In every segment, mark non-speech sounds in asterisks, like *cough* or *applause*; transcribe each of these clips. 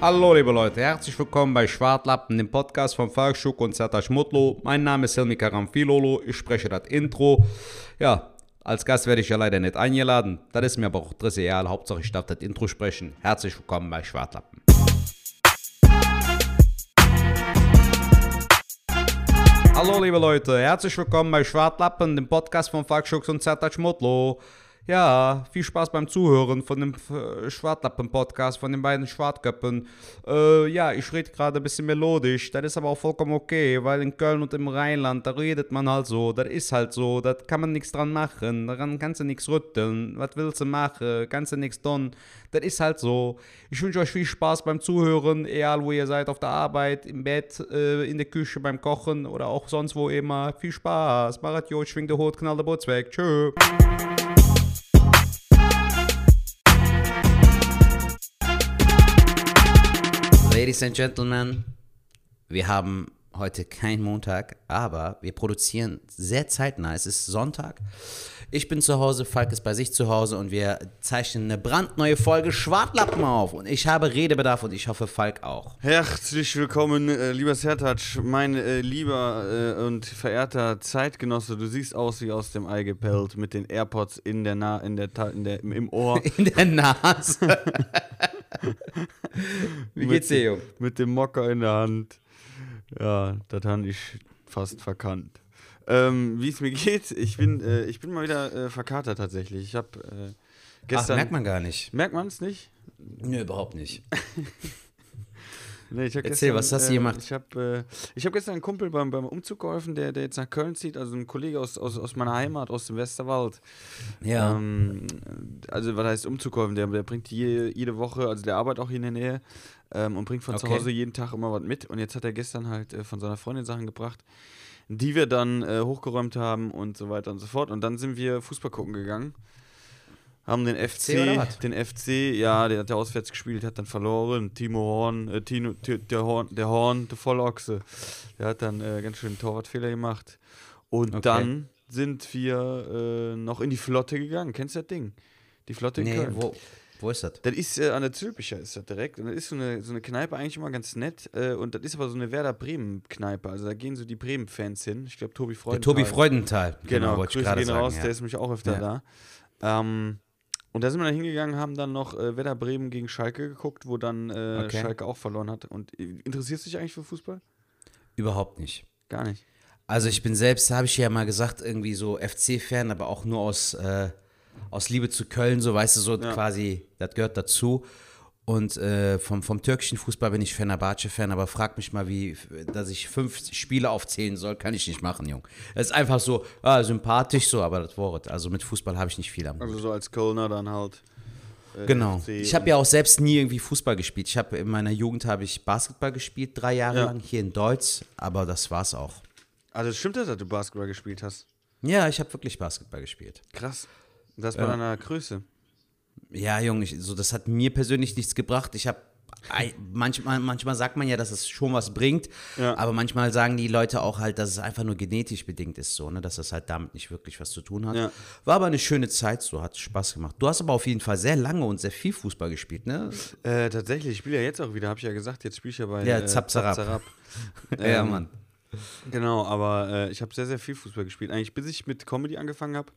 Hallo liebe Leute, herzlich willkommen bei Schwartlappen, dem Podcast von Falk Schuck und Sertac Mutlu. Mein Name ist Helmi Karamfilolo, ich spreche das Intro. Ja, als Gast werde ich ja leider nicht eingeladen, das ist mir aber auch trivial, Hauptsache ich darf das Intro sprechen. Herzlich willkommen bei Schwartlappen. Hallo liebe Leute, herzlich willkommen bei Schwartlappen, dem Podcast von Falk Schuck und Sertac Mutlu. Ja, viel Spaß beim Zuhören von dem äh, Schwartlappen-Podcast, von den beiden Schwartköppen. Äh, ja, ich rede gerade ein bisschen melodisch, das ist aber auch vollkommen okay, weil in Köln und im Rheinland, da redet man halt so, das ist halt so, da kann man nichts dran machen, daran kannst du nichts rütteln, was willst du machen, kannst du nichts tun, das ist halt so. Ich wünsche euch viel Spaß beim Zuhören, egal wo ihr seid, auf der Arbeit, im Bett, äh, in der Küche, beim Kochen oder auch sonst wo immer. Viel Spaß, Marat Jo, schwing der Hut, knall der Boots weg, tschö. Ladies and Gentlemen, wir haben heute keinen Montag, aber wir produzieren sehr zeitnah. Es ist Sonntag. Ich bin zu Hause, Falk ist bei sich zu Hause und wir zeichnen eine brandneue Folge Schwartlappen auf. Und ich habe Redebedarf und ich hoffe, Falk auch. Herzlich willkommen, äh, lieber Sertac, mein äh, lieber äh, und verehrter Zeitgenosse. Du siehst aus wie aus dem Ei gepellt mit den AirPods in der Na in der, Ta in der im Ohr. *laughs* In der Nase. *laughs* Wie geht's dir, Jung? Mit dem Mocker in der Hand. Ja, das habe ich fast verkannt. Ähm, wie es mir *laughs* geht, ich bin, äh, ich bin mal wieder äh, verkatert tatsächlich. Ich habe äh, gestern. Ach, merkt man gar nicht. Merkt man es nicht? Nö, überhaupt nicht. *laughs* Nee, Erzähl, was hast du äh, gemacht? Ich habe äh, ich hab gestern einen Kumpel beim, beim Umzug geholfen, der, der jetzt nach Köln zieht, also ein Kollege aus, aus, aus meiner Heimat, aus dem Westerwald. Ja. Ähm, also, was heißt Umzug geholfen? Der, der bringt jede, jede Woche, also der arbeitet auch hier in der Nähe ähm, und bringt von zu Okay. Hause jeden Tag immer was mit. Und jetzt hat er gestern halt äh, von seiner Freundin Sachen gebracht, die wir dann äh, hochgeräumt haben und so weiter und so fort. Und dann sind wir Fußball gucken gegangen. Haben den FC, den FC, ja, der hat ja auswärts gespielt, hat dann verloren. Timo Horn, äh, Tino, Ti- der Horn, der Horn, der Vollochse, der hat dann äh, ganz schön einen Torwartfehler gemacht. Und Okay. dann sind wir äh, noch in die Flotte gegangen. Kennst du das Ding? Die Flotte in Nee, Köln. wo, wo ist das? Das ist äh, an der Zülpicher ist das direkt. Und das ist so eine, so eine Kneipe eigentlich immer ganz nett. Äh, und das ist aber so eine Werder Bremen-Kneipe. Also da gehen so die Bremen-Fans hin. Ich glaube, Tobi Der Freudenthal. Tobi Freudenthal. Genau, wollte ich gerade gehen sagen. raus, ja. der ist nämlich auch öfter Ja. da. Ähm, und da sind wir dann hingegangen, haben dann noch äh, Werder Bremen gegen Schalke geguckt, wo dann äh, Okay. Schalke auch verloren hat. Und äh, interessierst du dich eigentlich für Fußball? Überhaupt nicht. Gar nicht. Also ich bin selbst, habe ich ja mal gesagt, irgendwie so FC-Fan, aber auch nur aus, äh, aus Liebe zu Köln, so weißt du, so Ja. quasi, das gehört dazu. Und äh, vom, vom türkischen Fußball bin ich Fenerbahce-Fan, aber frag mich mal, wie, dass ich fünf Spiele aufzählen soll, kann ich nicht machen, Jung. Es ist einfach so, ah, sympathisch so, aber das Wort. Also mit Fußball habe ich nicht viel am Hut. Also so als Kölner dann halt. äh, Genau. Ich habe ja auch selbst nie irgendwie Fußball gespielt. Ich habe in meiner Jugend habe ich Basketball gespielt, drei Jahre Ja. lang hier in Deutsch, aber das war's auch. Also stimmt das, dass du Basketball gespielt hast? Ja, ich habe wirklich Basketball gespielt. Krass. Das bei Ja. deiner Größe. Ja, Junge, ich, so, das hat mir persönlich nichts gebracht. Ich habe manchmal, manchmal sagt man ja, dass es schon was bringt, Ja. aber manchmal sagen die Leute auch halt, dass es einfach nur genetisch bedingt ist, so, ne, dass das halt damit nicht wirklich was zu tun hat. Ja. War aber eine schöne Zeit, so hat Spaß gemacht. Du hast aber auf jeden Fall sehr lange und sehr viel Fußball gespielt, ne? Äh, tatsächlich, ich spiele ja jetzt auch wieder, habe ich ja gesagt, jetzt spiele ich ja bei Ja, äh, Zap Zarab. Zarab. *laughs* ja, Ähm, Mann. Genau, aber äh, ich habe sehr, sehr viel Fußball gespielt. Eigentlich bis ich mit Comedy angefangen habe,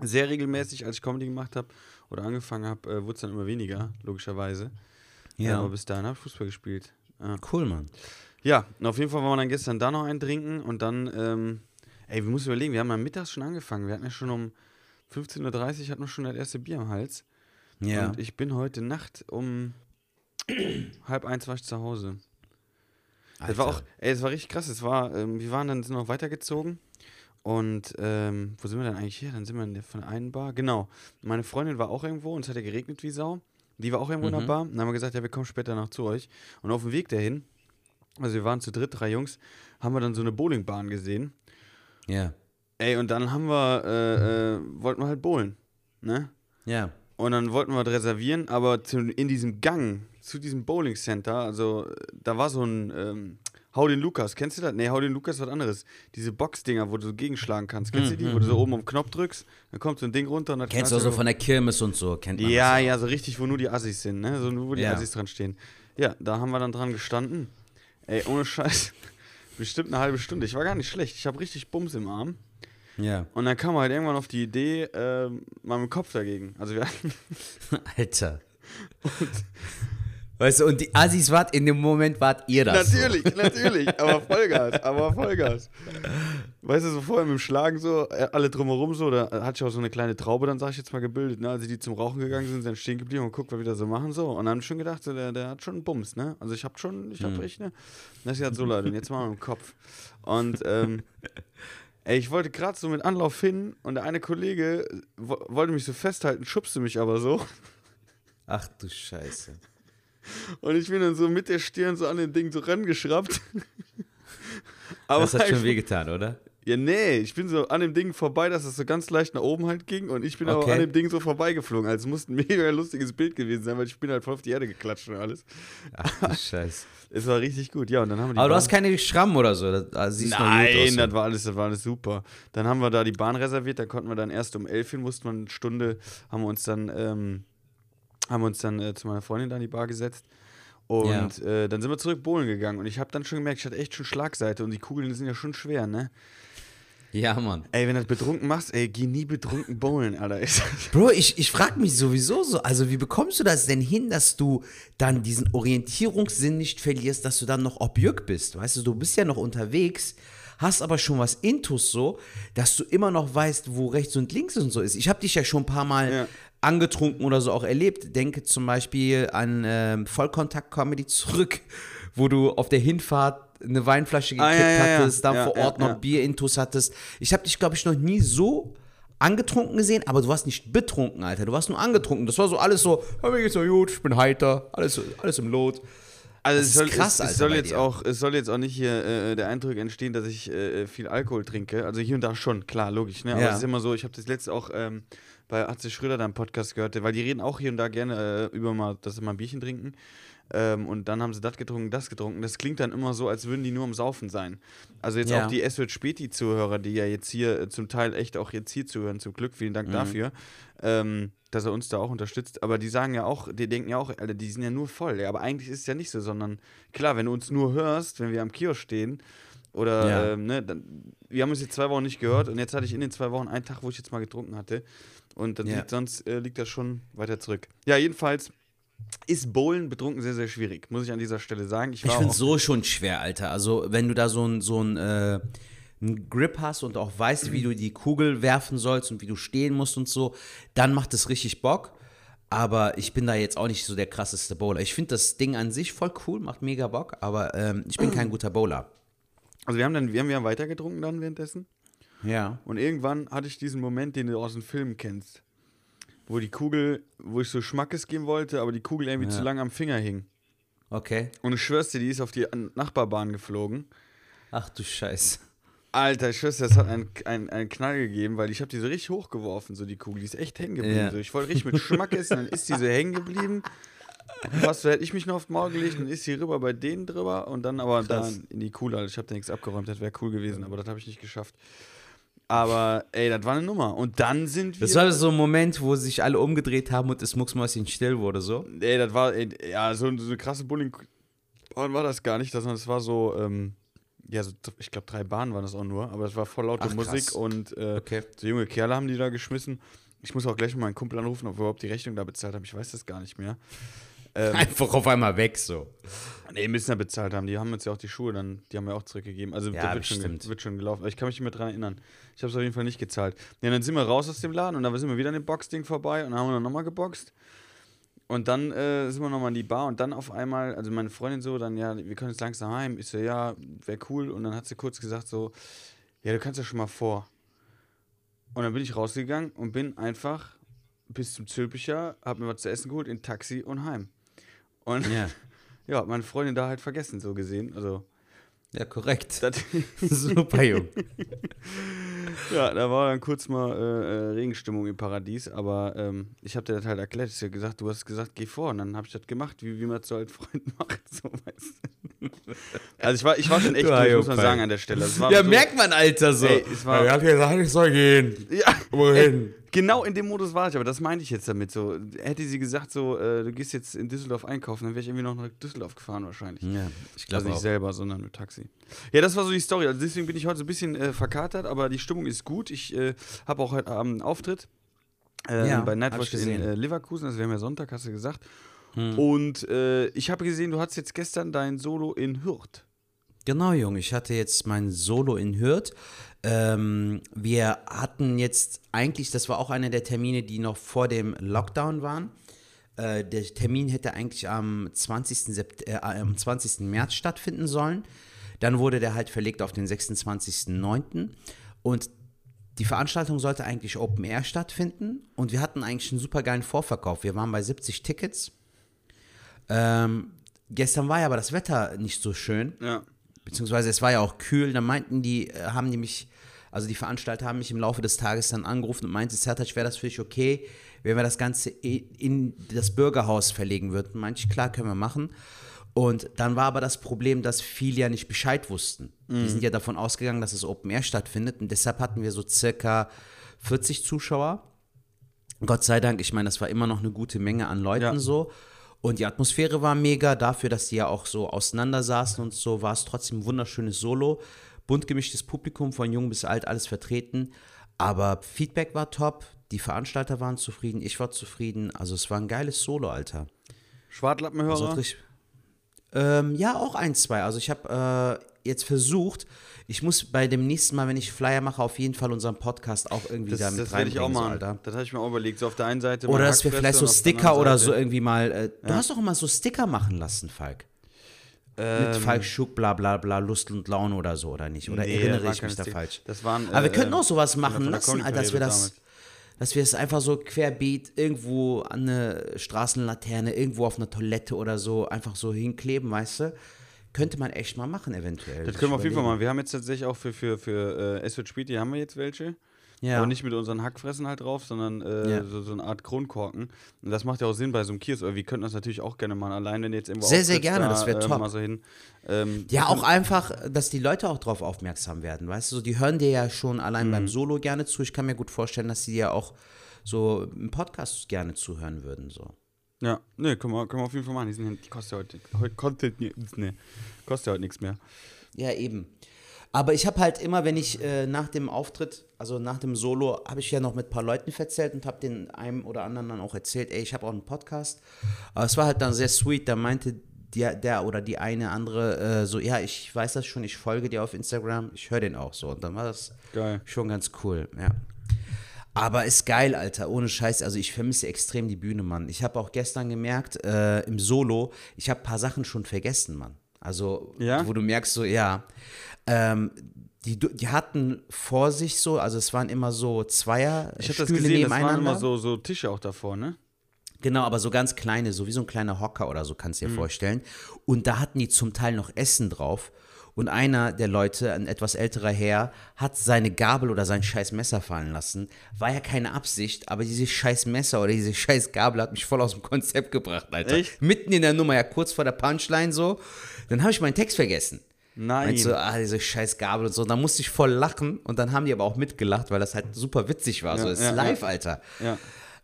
sehr regelmäßig, als ich Comedy gemacht habe oder angefangen habe, äh, wurde es dann immer weniger, logischerweise. Ja. aber bis dahin habe ich Fußball gespielt. Ja. Cool, Mann. ja, auf jeden Fall waren wir dann gestern da noch ein trinken und dann, ähm, ey, wir müssen überlegen, wir haben am Mittags schon angefangen. Wir hatten ja schon um 15.30 Uhr hatten wir schon das erste Bier am Hals. Ja. Und ich bin heute Nacht um *clears throat* halb eins war ich zu Hause. Das war Alter. auch, ey, es war richtig krass. Es war, ähm, wir waren dann sind noch weitergezogen. Und ähm, wo sind wir denn eigentlich hier? Dann sind wir in der, von der einen Bar. Genau. Meine Freundin war auch irgendwo und es hat ja geregnet wie Sau. Die war auch irgendwo in der Mhm. Bar. Und dann haben wir gesagt, ja, wir kommen später noch zu euch. Und auf dem Weg dahin, also wir waren zu dritt, drei Jungs, haben wir dann so eine Bowlingbahn gesehen. Ja. Ey, und dann haben wir, äh, äh, wollten wir halt bowlen. Ne? Ja. Und dann wollten wir reservieren, aber zu, in diesem Gang zu diesem Bowling Center, also da war so ein ähm, Hau den Lukas, kennst du das? Nee, Hau den Lukas was anderes. Diese Boxdinger, wo du so gegenschlagen kannst. Kennst du die? Wo du so oben auf den Knopf drückst, dann kommt so ein Ding runter und dann Mhm, Kennst du auch so von der Kirmes und so, kennt man Ja, das ja, so richtig, wo nur die Assis sind, ne? So nur, wo die Ja. Assis dran stehen. Ja, da haben wir dann dran gestanden. Ey, ohne Scheiß. *laughs* Bestimmt eine halbe Stunde. Ich war gar nicht schlecht. Ich habe richtig Bums im Arm. Ja. Und dann kam halt irgendwann auf die Idee, äh, mal mit dem Kopf dagegen. Also wir hatten, *laughs* Alter. Weißt du, und die Assis wart in dem Moment, wart ihr das. natürlich, *laughs* natürlich, aber Vollgas, aber Vollgas. Weißt du, so vorher mit dem Schlagen so, äh, alle drumherum so, da hatte ich auch so eine kleine Traube, dann sag ich jetzt mal gebildet, ne? Als die zum Rauchen gegangen sind, sind dann stehen geblieben und guckt, was wir da so machen, so. Und dann hab ich schon gedacht, so, der, der hat schon einen Bums, ne? Also ich hab schon, ich hab echt, ne? Das ist ja so, Leute, und jetzt mal dem Kopf. Und, ähm, ey, ich wollte gerade so mit Anlauf hin und der eine Kollege wo- wollte mich so festhalten, schubste mich aber so. Ach du Scheiße. Und ich bin dann so mit der Stirn so an den Ding so rangeschraubt. *laughs* aber Das hat schon *laughs* wehgetan, oder? Ja, nee, ich bin so an dem Ding vorbei, dass es so ganz leicht nach oben halt ging und ich bin aber Okay. an dem Ding so vorbeigeflogen. Also es muss ein mega lustiges Bild gewesen sein, weil ich bin halt voll auf die Erde geklatscht und alles. Ach du *laughs* Scheiße. Es war richtig gut, ja, und dann haben wir die Aber du Bahn- hast keine Schrammen oder so. Das, also Nein, das war alles, das war alles super. Dann haben wir da die Bahn reserviert, da konnten wir dann erst um 11 hin, mussten wir eine Stunde, haben wir uns dann, ähm, haben wir uns dann äh, zu meiner Freundin da in die Bar gesetzt. Und äh, dann sind wir zurück bowlen gegangen und ich habe dann schon gemerkt, ich hatte echt schon Schlagseite und die Kugeln sind ja schon schwer, ne? Ja, Mann. Ey, wenn du das betrunken machst, ey, geh nie betrunken bowlen, Alter. Bro, ich, ich frage mich sowieso so, also wie bekommst du das denn hin, dass du dann diesen Orientierungssinn nicht verlierst, dass du dann noch objück bist? Weißt du, du bist ja noch unterwegs, hast aber schon was Intus so, dass du immer noch weißt, wo rechts und links und so ist. Ich habe dich ja schon ein paar Mal Ja. Angetrunken oder so auch erlebt. Denke zum Beispiel an ähm, Vollkontakt-Comedy zurück, *laughs* wo du auf der Hinfahrt eine Weinflasche gekippt Ah, ja, ja, ja. hattest, dann Ja, vor ja, Ort noch. Bier-Intus hattest. Ich habe dich, glaube ich, noch nie so angetrunken gesehen, aber du warst nicht betrunken, Alter. Du warst nur angetrunken. Das war so alles so, ja, mir geht's so gut, ich bin heiter, alles, alles im Lot. Also Das es ist soll, krass, es, Alter, es soll jetzt dir. auch, es soll jetzt auch nicht hier äh, der Eindruck entstehen, dass ich äh, viel Alkohol trinke. Also hier und da schon, klar, logisch. Ne? Aber Ja. es ist immer so, ich habe das letzte auch ähm, bei Atze Schröder da im Podcast gehört, weil die reden auch hier und da gerne äh, über mal, dass sie mal ein Bierchen trinken. Ähm, und dann haben sie das getrunken, das getrunken. Das klingt dann immer so, als würden die nur am Saufen sein. Also jetzt Ja. auch die Es wird Späti-Zuhörer, die ja jetzt hier äh, zum Teil echt auch jetzt hier zuhören, zum Glück, vielen Mhm. Dank dafür, ähm, dass er uns da auch unterstützt. Aber die sagen ja auch, die denken ja auch, Alter, die sind ja nur voll. Ja, aber eigentlich ist es ja nicht so, sondern klar, wenn du uns nur hörst, wenn wir am Kiosk stehen, oder, Ja. ähm, ne, dann, wir haben uns jetzt zwei Wochen nicht gehört und jetzt hatte ich in den zwei Wochen einen Tag, wo ich jetzt mal getrunken hatte. Und dann Ja. liegt, sonst äh, liegt das schon weiter zurück. Ja, jedenfalls ist Bowlen betrunken sehr, sehr schwierig, muss ich an dieser Stelle sagen. Ich Ich finde auch, so schon schwer, Alter. Also, wenn du da so ein, so ein, äh, einen Grip hast und auch weißt, wie du die Kugel werfen sollst und wie du stehen musst und so, dann macht es richtig Bock. Aber ich bin da jetzt auch nicht so der krasseste Bowler. Ich finde das Ding an sich voll cool, macht mega Bock, aber ähm, ich bin kein guter Bowler. also wir haben dann, wir haben ja weiter getrunken dann währenddessen. Ja. Und irgendwann hatte ich diesen Moment, den du aus dem Film kennst. Wo die Kugel, wo ich so Schmackes geben wollte, aber die Kugel irgendwie Ja. zu lang am Finger hing. Okay. Und ich schwör's dir, die ist auf die Nachbarbahn geflogen. Ach du Scheiße. Alter, ich schwör's dir, das hat einen, einen, einen Knall gegeben, weil ich habe die so richtig hochgeworfen, so die Kugel. Die ist echt hängen geblieben. Ja. So. Ich wollte richtig mit Schmack essen, dann ist die so hängen geblieben. Fast so hätte ich mich noch auf den Maul gelegt, dann ist sie rüber bei denen drüber und dann aber Krass. dann in die Kuhle. Also ich habe da nichts abgeräumt, das wäre cool gewesen, aber das habe ich nicht geschafft. Aber ey, das war eine Nummer. Und dann sind wir. Das war so ein Moment, wo sich alle umgedreht haben und das Mucksmäuschen still wurde, so. Ey, das war, ey, ja, so, so eine krasse Bullying war das gar nicht, sondern es war so, ähm, ja, so, ich glaube, drei Bahnen waren das auch nur, aber es war voll laute Ach, Musik und äh, Okay. so junge Kerle haben die da geschmissen. Ich muss auch gleich mal meinen Kumpel anrufen, ob wir überhaupt die Rechnung da bezahlt haben. Ich weiß das gar nicht mehr. Ähm, Einfach auf einmal weg, so. nee, müssen ja bezahlt haben. Die haben uns ja auch die Schuhe dann, die haben wir auch zurückgegeben. Also Ja, das wird schon, wird schon gelaufen. Ich kann mich nicht mehr dran erinnern. Ich habe es auf jeden Fall nicht gezahlt. Ja, dann sind wir raus aus dem Laden und dann sind wir wieder an dem Boxding vorbei und dann haben wir nochmal geboxt. Und dann äh, sind wir nochmal in die Bar und dann auf einmal, also meine Freundin so, dann, ja, wir können jetzt langsam heim. Ich so, ja, wäre cool. Und dann hat sie kurz gesagt so, ja, du kannst ja schon mal vor. Und dann bin ich rausgegangen und bin einfach bis zum Zülpicher, hab mir was zu essen geholt, in Taxi und heim. Und Ja. *laughs* ja, hat meine Freundin da halt vergessen, so gesehen. Also, Ja, korrekt. das, *laughs* Super, Jung. *laughs* ja, da war dann kurz mal äh, äh, Regenstimmung im Paradies, aber ähm, ich habe dir das halt erklärt. Ich habe gesagt, du hast gesagt, geh vor. Und dann habe ich das gemacht, wie, wie man es so als Freund macht. So, weißt du. Also, ich war, ich war schon echt Du durch, muss man sagen, an der Stelle. Ja, so, merkt man, Alter, so. Ey, es war- er hat gesagt, ich soll gehen. Ja, Wohin? Genau in dem Modus war ich, aber das meinte ich jetzt damit. So, hätte sie gesagt, so, äh, du gehst jetzt in Düsseldorf einkaufen, dann wäre ich irgendwie noch nach Düsseldorf gefahren wahrscheinlich. Ja, ich Also glaube nicht auch. selber, sondern mit Taxi. Ja, das war so die Story. Also deswegen bin ich heute so ein bisschen äh, verkatert, aber die Stimmung ist gut. Ich äh, habe auch heute Abend einen Auftritt äh, Ja, bei Nightwatch in. Hm. äh, Leverkusen. Also wir haben ja Sonntag, hast du gesagt. Und äh, ich habe gesehen, du hattest jetzt gestern dein Solo in Hürth. Genau, Junge. Ich hatte jetzt mein Solo in Hürth. Ähm, wir hatten jetzt eigentlich, das war auch einer der Termine, die noch vor dem Lockdown waren. Äh, der Termin hätte eigentlich am 20. Sept äh, am 20. März stattfinden sollen. Dann wurde der halt verlegt auf den 26.09. Und die Veranstaltung sollte eigentlich Open Air stattfinden. Und wir hatten eigentlich einen super geilen Vorverkauf. Wir waren bei 70 Tickets. Ähm, gestern war ja aber das Wetter nicht so schön Ja. Beziehungsweise es war ja auch kühl, da meinten die, äh, haben die mich, also die Veranstalter haben mich im Laufe des Tages dann angerufen und meinte, Sertac, wäre das für dich okay, wenn wir das Ganze in das Bürgerhaus verlegen würden? Meinte ich, klar, können wir machen. Und dann war aber das Problem, dass viele ja nicht Bescheid wussten. Die sind ja davon ausgegangen, dass es Open Air stattfindet und deshalb hatten wir so circa 40 Zuschauer. Gott sei Dank, ich meine, das war immer noch eine gute Menge an Leuten Ja. so. Und die Atmosphäre war mega, dafür, dass die ja auch so auseinander saßen und so, war es trotzdem ein wunderschönes Solo. Bunt gemischtes Publikum, von jung bis alt, alles vertreten. Aber Feedback war top, die Veranstalter waren zufrieden, ich war zufrieden. Also es war ein geiles Solo, Alter. Schwartlappenhörer. Also ähm, ja, auch ein, zwei. Also ich habe äh, jetzt versucht, ich muss bei dem nächsten Mal, wenn ich Flyer mache, auf jeden Fall unseren Podcast auch irgendwie das da mit das werde ich auch reinbringen, so, das hatte ich mir auch überlegt. So auf der einen Seite. Oder mal dass wir vielleicht so Sticker oder so irgendwie mal. Äh, Du hast doch immer so Sticker machen lassen, Falk. Mit Falk Schuck, bla bla bla, Lust und Laune oder so, oder nicht? Oder Ähm, Nee, erinnere ich mich da Sticker. falsch? Das waren, Aber wir äh, könnten auch sowas machen lassen, dass wir das. Dass wir es einfach so querbeet irgendwo an eine Straßenlaterne, irgendwo auf einer Toilette oder so einfach so hinkleben, weißt du? Könnte man echt mal machen, eventuell. Das können wir auf jeden Fall machen. Wir haben jetzt tatsächlich auch für, für, für äh, Es wird spät, die haben wir jetzt welche. Ja. Aber nicht mit unseren Hackfressen halt drauf, sondern äh, Ja. so, so eine Art Kronkorken. Und das macht ja auch Sinn bei so einem Kiosk. Aber wir könnten das natürlich auch gerne machen. Allein wenn ihr jetzt irgendwo Sehr, sehr gerne, da, das wär äh, top. So. Ähm, Ja, auch einfach, dass die Leute auch drauf aufmerksam werden, weißt du? So, die hören dir ja schon allein Mhm. beim Solo gerne zu. Ich kann mir gut vorstellen, dass die ja auch so im Podcast gerne zuhören würden. So. Ja, ne, können wir, können wir auf jeden Fall machen. Die, sind, die kostet ja heute, heute kostet, nee, kostet ja heute nichts mehr. Ja, eben. Aber ich habe halt immer, wenn ich äh, nach dem Auftritt, also nach dem Solo, habe ich ja noch mit ein paar Leuten verzählt und habe den einem oder anderen dann auch erzählt, ey, ich habe auch einen Podcast. Aber es war halt dann sehr sweet, da meinte der, der oder die eine andere äh, so, ja, ich weiß das schon, ich folge dir auf Instagram, ich höre den auch so. Und dann war das Geil. schon ganz cool, ja. Aber ist geil, Alter, ohne Scheiß. Also ich vermisse extrem die Bühne, Mann. Ich habe auch gestern gemerkt, äh, im Solo, ich habe ein paar Sachen schon vergessen, Mann. Also, Ja? wo du merkst, so, ja. Ähm, die, die hatten vor sich so, also es waren immer so Zweier Ich habe das gesehen, das waren immer so, so Tische auch davor, ne? Genau, aber so ganz kleine, so wie so ein kleiner Hocker oder so, kannst du dir vorstellen. Und da hatten die zum Teil noch Essen drauf. Und einer der Leute, ein etwas älterer Herr, hat seine Gabel oder sein scheiß Messer fallen lassen. War ja keine Absicht, aber dieses scheiß Messer oder diese scheiß Gabel hat mich voll aus dem Konzept gebracht, Alter. Echt? Mitten in der Nummer, ja kurz vor der Punchline so. Dann habe ich meinen Text vergessen. Nein. Meinst du, ah, diese scheiß Gabel und so. Da musste ich voll lachen und dann haben die aber auch mitgelacht, weil das halt super witzig war. so, Ja, es ist ja, live, ja. Alter. Ja.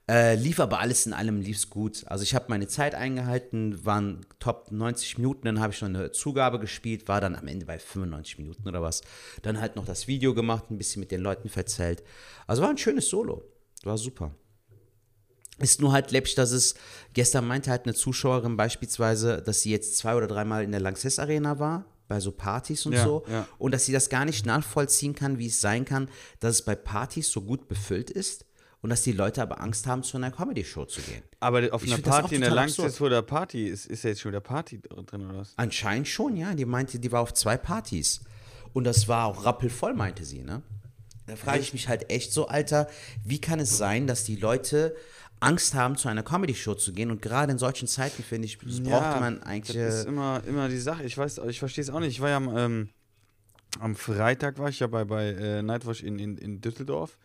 Äh, lief aber alles in allem lief's gut. Also ich habe meine Zeit eingehalten, waren top 90 Minuten, dann habe ich noch eine Zugabe gespielt, war dann am Ende bei 95 Minuten oder was. Dann halt noch das Video gemacht, ein bisschen mit den Leuten verzählt. Also war ein schönes Solo. War super. Ist nur halt läppisch, dass es, gestern meinte halt eine Zuschauerin beispielsweise, dass sie jetzt zwei oder dreimal in der Lanxess Arena war, bei so Partys und Ja, so. ja. Und dass sie das gar nicht nachvollziehen kann, wie es sein kann, dass es bei Partys so gut befüllt ist und dass die Leute aber Angst haben, zu einer Comedy-Show zu gehen. Aber auf Ich einer Party in der Langstest vor der Party, ist, ist ja jetzt schon wieder Party drin oder was? Anscheinend schon, ja. Die meinte, die war auf zwei Partys. Und das war auch rappelvoll, meinte sie, ne? Da frage ich mich halt echt so, Alter, wie kann es sein, dass die Leute Angst haben, zu einer Comedy-Show zu gehen? Und gerade in solchen Zeiten, finde ich, das braucht man eigentlich. Das ist äh, immer, immer die Sache. Ich weiß, ich verstehe es auch nicht. Ich war ja am, ähm, am Freitag war ich ja bei, bei äh, Nightwatch in, in, in Düsseldorf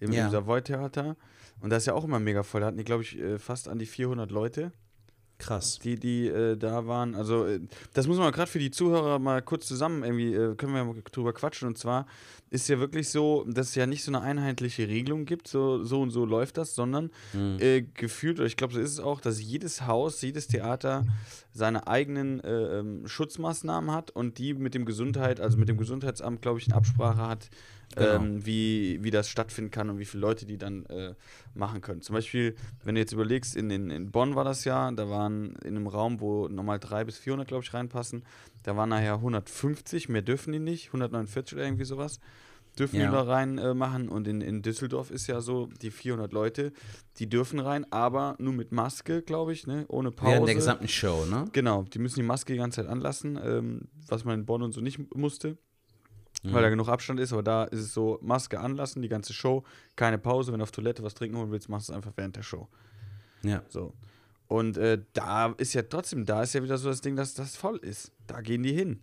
im, Ja. im Savoy Theater und da ist ja auch immer mega voll. Da hatten die, glaube ich, äh, fast an die 400 Leute. Krass. die, die äh, da waren. Also, äh, das muss man gerade für die Zuhörer mal kurz zusammen irgendwie, äh, können wir mal drüber quatschen. Und zwar ist ja wirklich so, dass es ja nicht so eine einheitliche Regelung gibt, so, so und so läuft das, sondern äh, gefühlt, oder ich glaube, so ist es auch, dass jedes Haus, jedes Theater seine eigenen äh, ähm, Schutzmaßnahmen hat und die mit dem Gesundheit, also mit dem Gesundheitsamt, glaube ich, in Absprache hat, Genau. ähm, wie, wie das stattfinden kann und wie viele Leute die dann äh, machen können. Zum Beispiel, wenn du jetzt überlegst, in, in, in Bonn war das ja, da waren in einem Raum, wo normal 300 bis 400, glaube ich, reinpassen, da waren nachher 150, mehr dürfen die nicht, 149 oder irgendwie sowas, dürfen Ja. die da rein äh, machen. Und in, in Düsseldorf ist ja so, die 400 Leute, die dürfen rein, aber nur mit Maske, glaube ich, ne? ohne Pause. Während der gesamten Show, ne? Genau, die müssen die Maske die ganze Zeit anlassen, ähm, was man in Bonn und so nicht musste, Mhm. weil da genug Abstand ist. Aber da ist es so, Maske anlassen, die ganze Show, keine Pause. Wenn du auf Toilette was trinken holen willst, machst du es einfach während der Show. Ja. So. Und äh, da ist ja trotzdem, da ist ja wieder so das Ding, dass das voll ist. Da gehen die hin.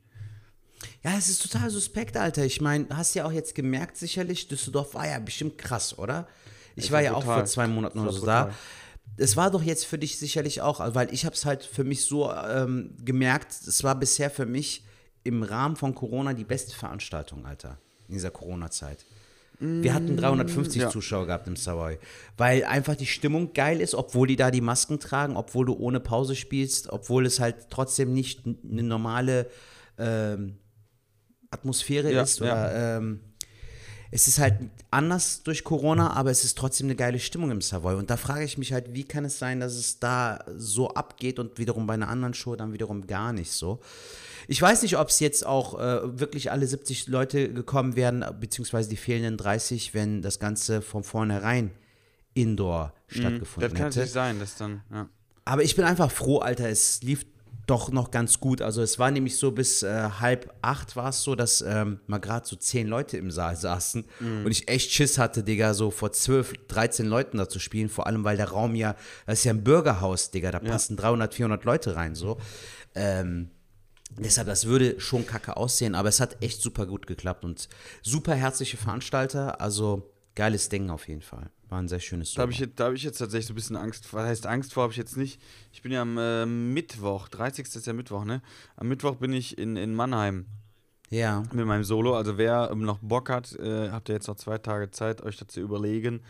Ja, es ist total suspekt, Alter. Ich meine, hast ja auch jetzt gemerkt, sicherlich, Düsseldorf war ja bestimmt krass, oder? Ich Es war ja auch brutal. vor zwei Monaten oder so da. brutal. Es war doch jetzt für dich sicherlich auch, weil ich habe es halt für mich so ähm, gemerkt, es war bisher für mich im Rahmen von Corona die beste Veranstaltung, Alter, in dieser Corona-Zeit. Wir hatten 350 Mm, ja. Zuschauer gehabt im Savoy, weil einfach die Stimmung geil ist, obwohl die da die Masken tragen, obwohl du ohne Pause spielst, obwohl es halt trotzdem nicht eine normale ähm, Atmosphäre Ja, ist oder ähm, es ist halt anders durch Corona, aber es ist trotzdem eine geile Stimmung im Savoy. Und da frage ich mich halt, wie kann es sein, dass es da so abgeht und wiederum bei einer anderen Show dann wiederum gar nicht so. Ich weiß nicht, ob es jetzt auch äh, wirklich alle 70 Leute gekommen wären, beziehungsweise die fehlenden 30, wenn das Ganze von vornherein indoor Das stattgefunden kann hätte. natürlich sein, dass dann, ja. Aber ich bin einfach froh, Alter. Es lief doch noch ganz gut. Also es war nämlich so bis äh, halb acht war es so, dass ähm, mal gerade so zehn Leute im Saal saßen und ich echt Schiss hatte, Digga, so vor zwölf, 13 Leuten da zu spielen. Vor allem, weil der Raum ja, das ist ja ein Bürgerhaus, Digga, da passen 300, 400 Leute rein, so. Ähm, Deshalb, das würde schon kacke aussehen, aber es hat echt super gut geklappt und super herzliche Veranstalter. Also geiles Ding auf jeden Fall. War ein sehr schönes Da habe ich, hab ich jetzt tatsächlich so ein bisschen Angst. Was heißt Angst vor? Habe ich jetzt nicht. Ich bin ja am äh, Mittwoch, 30. ist ja Mittwoch, ne? Am Mittwoch bin ich in, in Mannheim Ja. mit meinem Solo. Also wer ähm, noch Bock hat, äh, habt ihr jetzt noch zwei Tage Zeit, euch dazu überlegen.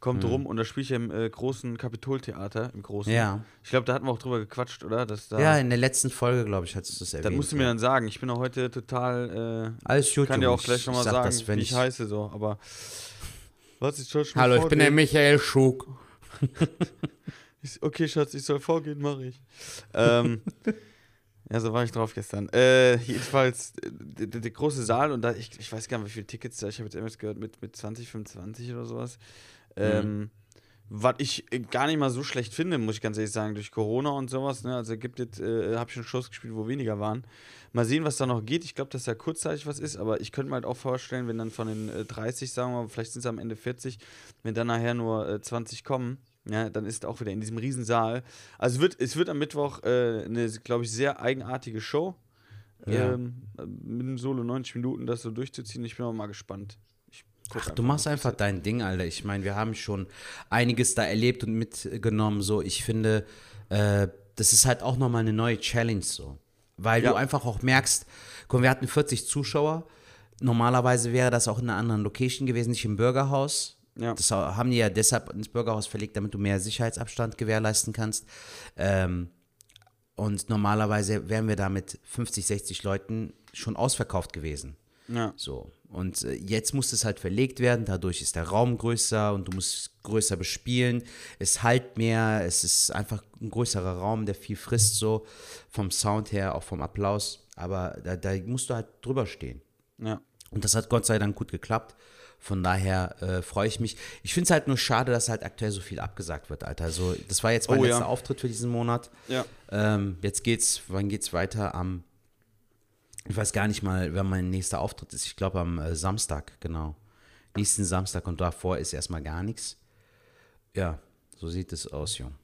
Kommt Mhm. rum und da spiele ich ja im äh, großen Kapitoltheater, im großen. Ja. Ich glaube, da hatten wir auch drüber gequatscht, oder? Dass da, Ja, in der letzten Folge, glaube ich, hattest du es erwähnt. das musst du mir ja. dann sagen. Ich bin auch heute total. Äh, Alles gut, kann dir auch gleich Ich nochmal sag sagen, das, wenn wie ich ich- heiße, so. Aber. Was ist schon Hallo, ich bin der Michael Schug. *laughs* Okay, Schatz, ich soll vorgehen, mache ich. ähm, *laughs* ja, so war ich drauf gestern. Äh, jedenfalls, äh, der, große Saal und da, ich, ich weiß gar nicht, wie viele Tickets da, ich habe jetzt irgendwas gehört, mit, mit 20, 25 oder sowas. Ähm, Was ich äh, gar nicht mal so schlecht finde, muss ich ganz ehrlich sagen, durch Corona und sowas. Ne? Also gibt es, äh, habe ich schon Shows gespielt, wo weniger waren. Mal sehen, was da noch geht. Ich glaube, dass da kurzzeitig was ist, aber ich könnte mir halt auch vorstellen, wenn dann von den äh, 30, sagen wir mal, vielleicht sind es am Ende 40, wenn dann nachher nur äh, 20 kommen, ja, dann ist auch wieder in diesem Riesensaal. Also es wird, es wird am Mittwoch äh, eine, glaube ich, sehr eigenartige Show. Ja. Ähm, mit einem Solo 90 Minuten das so durchzuziehen. Ich bin aber mal gespannt. Ach, du machst einfach dein Ding, Alter. Ich meine, wir haben schon einiges da erlebt und mitgenommen. So, ich finde, äh, das ist halt auch nochmal eine neue Challenge so. Weil Ja. du einfach auch merkst, guck, wir hatten 40 Zuschauer. Normalerweise wäre das auch in einer anderen Location gewesen, nicht im Bürgerhaus. Ja. Das haben die ja deshalb ins Bürgerhaus verlegt, damit du mehr Sicherheitsabstand gewährleisten kannst. Ähm, und normalerweise wären wir da mit 50, 60 Leuten schon ausverkauft gewesen. Ja. So. Und äh, jetzt muss es halt verlegt werden, dadurch ist der Raum größer und du musst größer bespielen. Es halt mehr, es ist einfach ein größerer Raum, der viel frisst, so vom Sound her, auch vom Applaus. Aber da, da musst du halt drüber stehen. Ja. Und das hat Gott sei Dank gut geklappt. Von daher äh, freue ich mich. Ich finde es halt nur schade, dass halt aktuell so viel abgesagt wird, Alter. Also, das war jetzt mein Oh, ja. letzter Auftritt für diesen Monat. Ja. Ähm, jetzt geht's, wann geht's weiter? Am, ich weiß gar nicht mal, wer mein nächster Auftritt ist. Ich glaube am äh, Samstag, genau. Nächsten Samstag und davor ist erstmal gar nichts. Ja, so sieht es aus, Jung.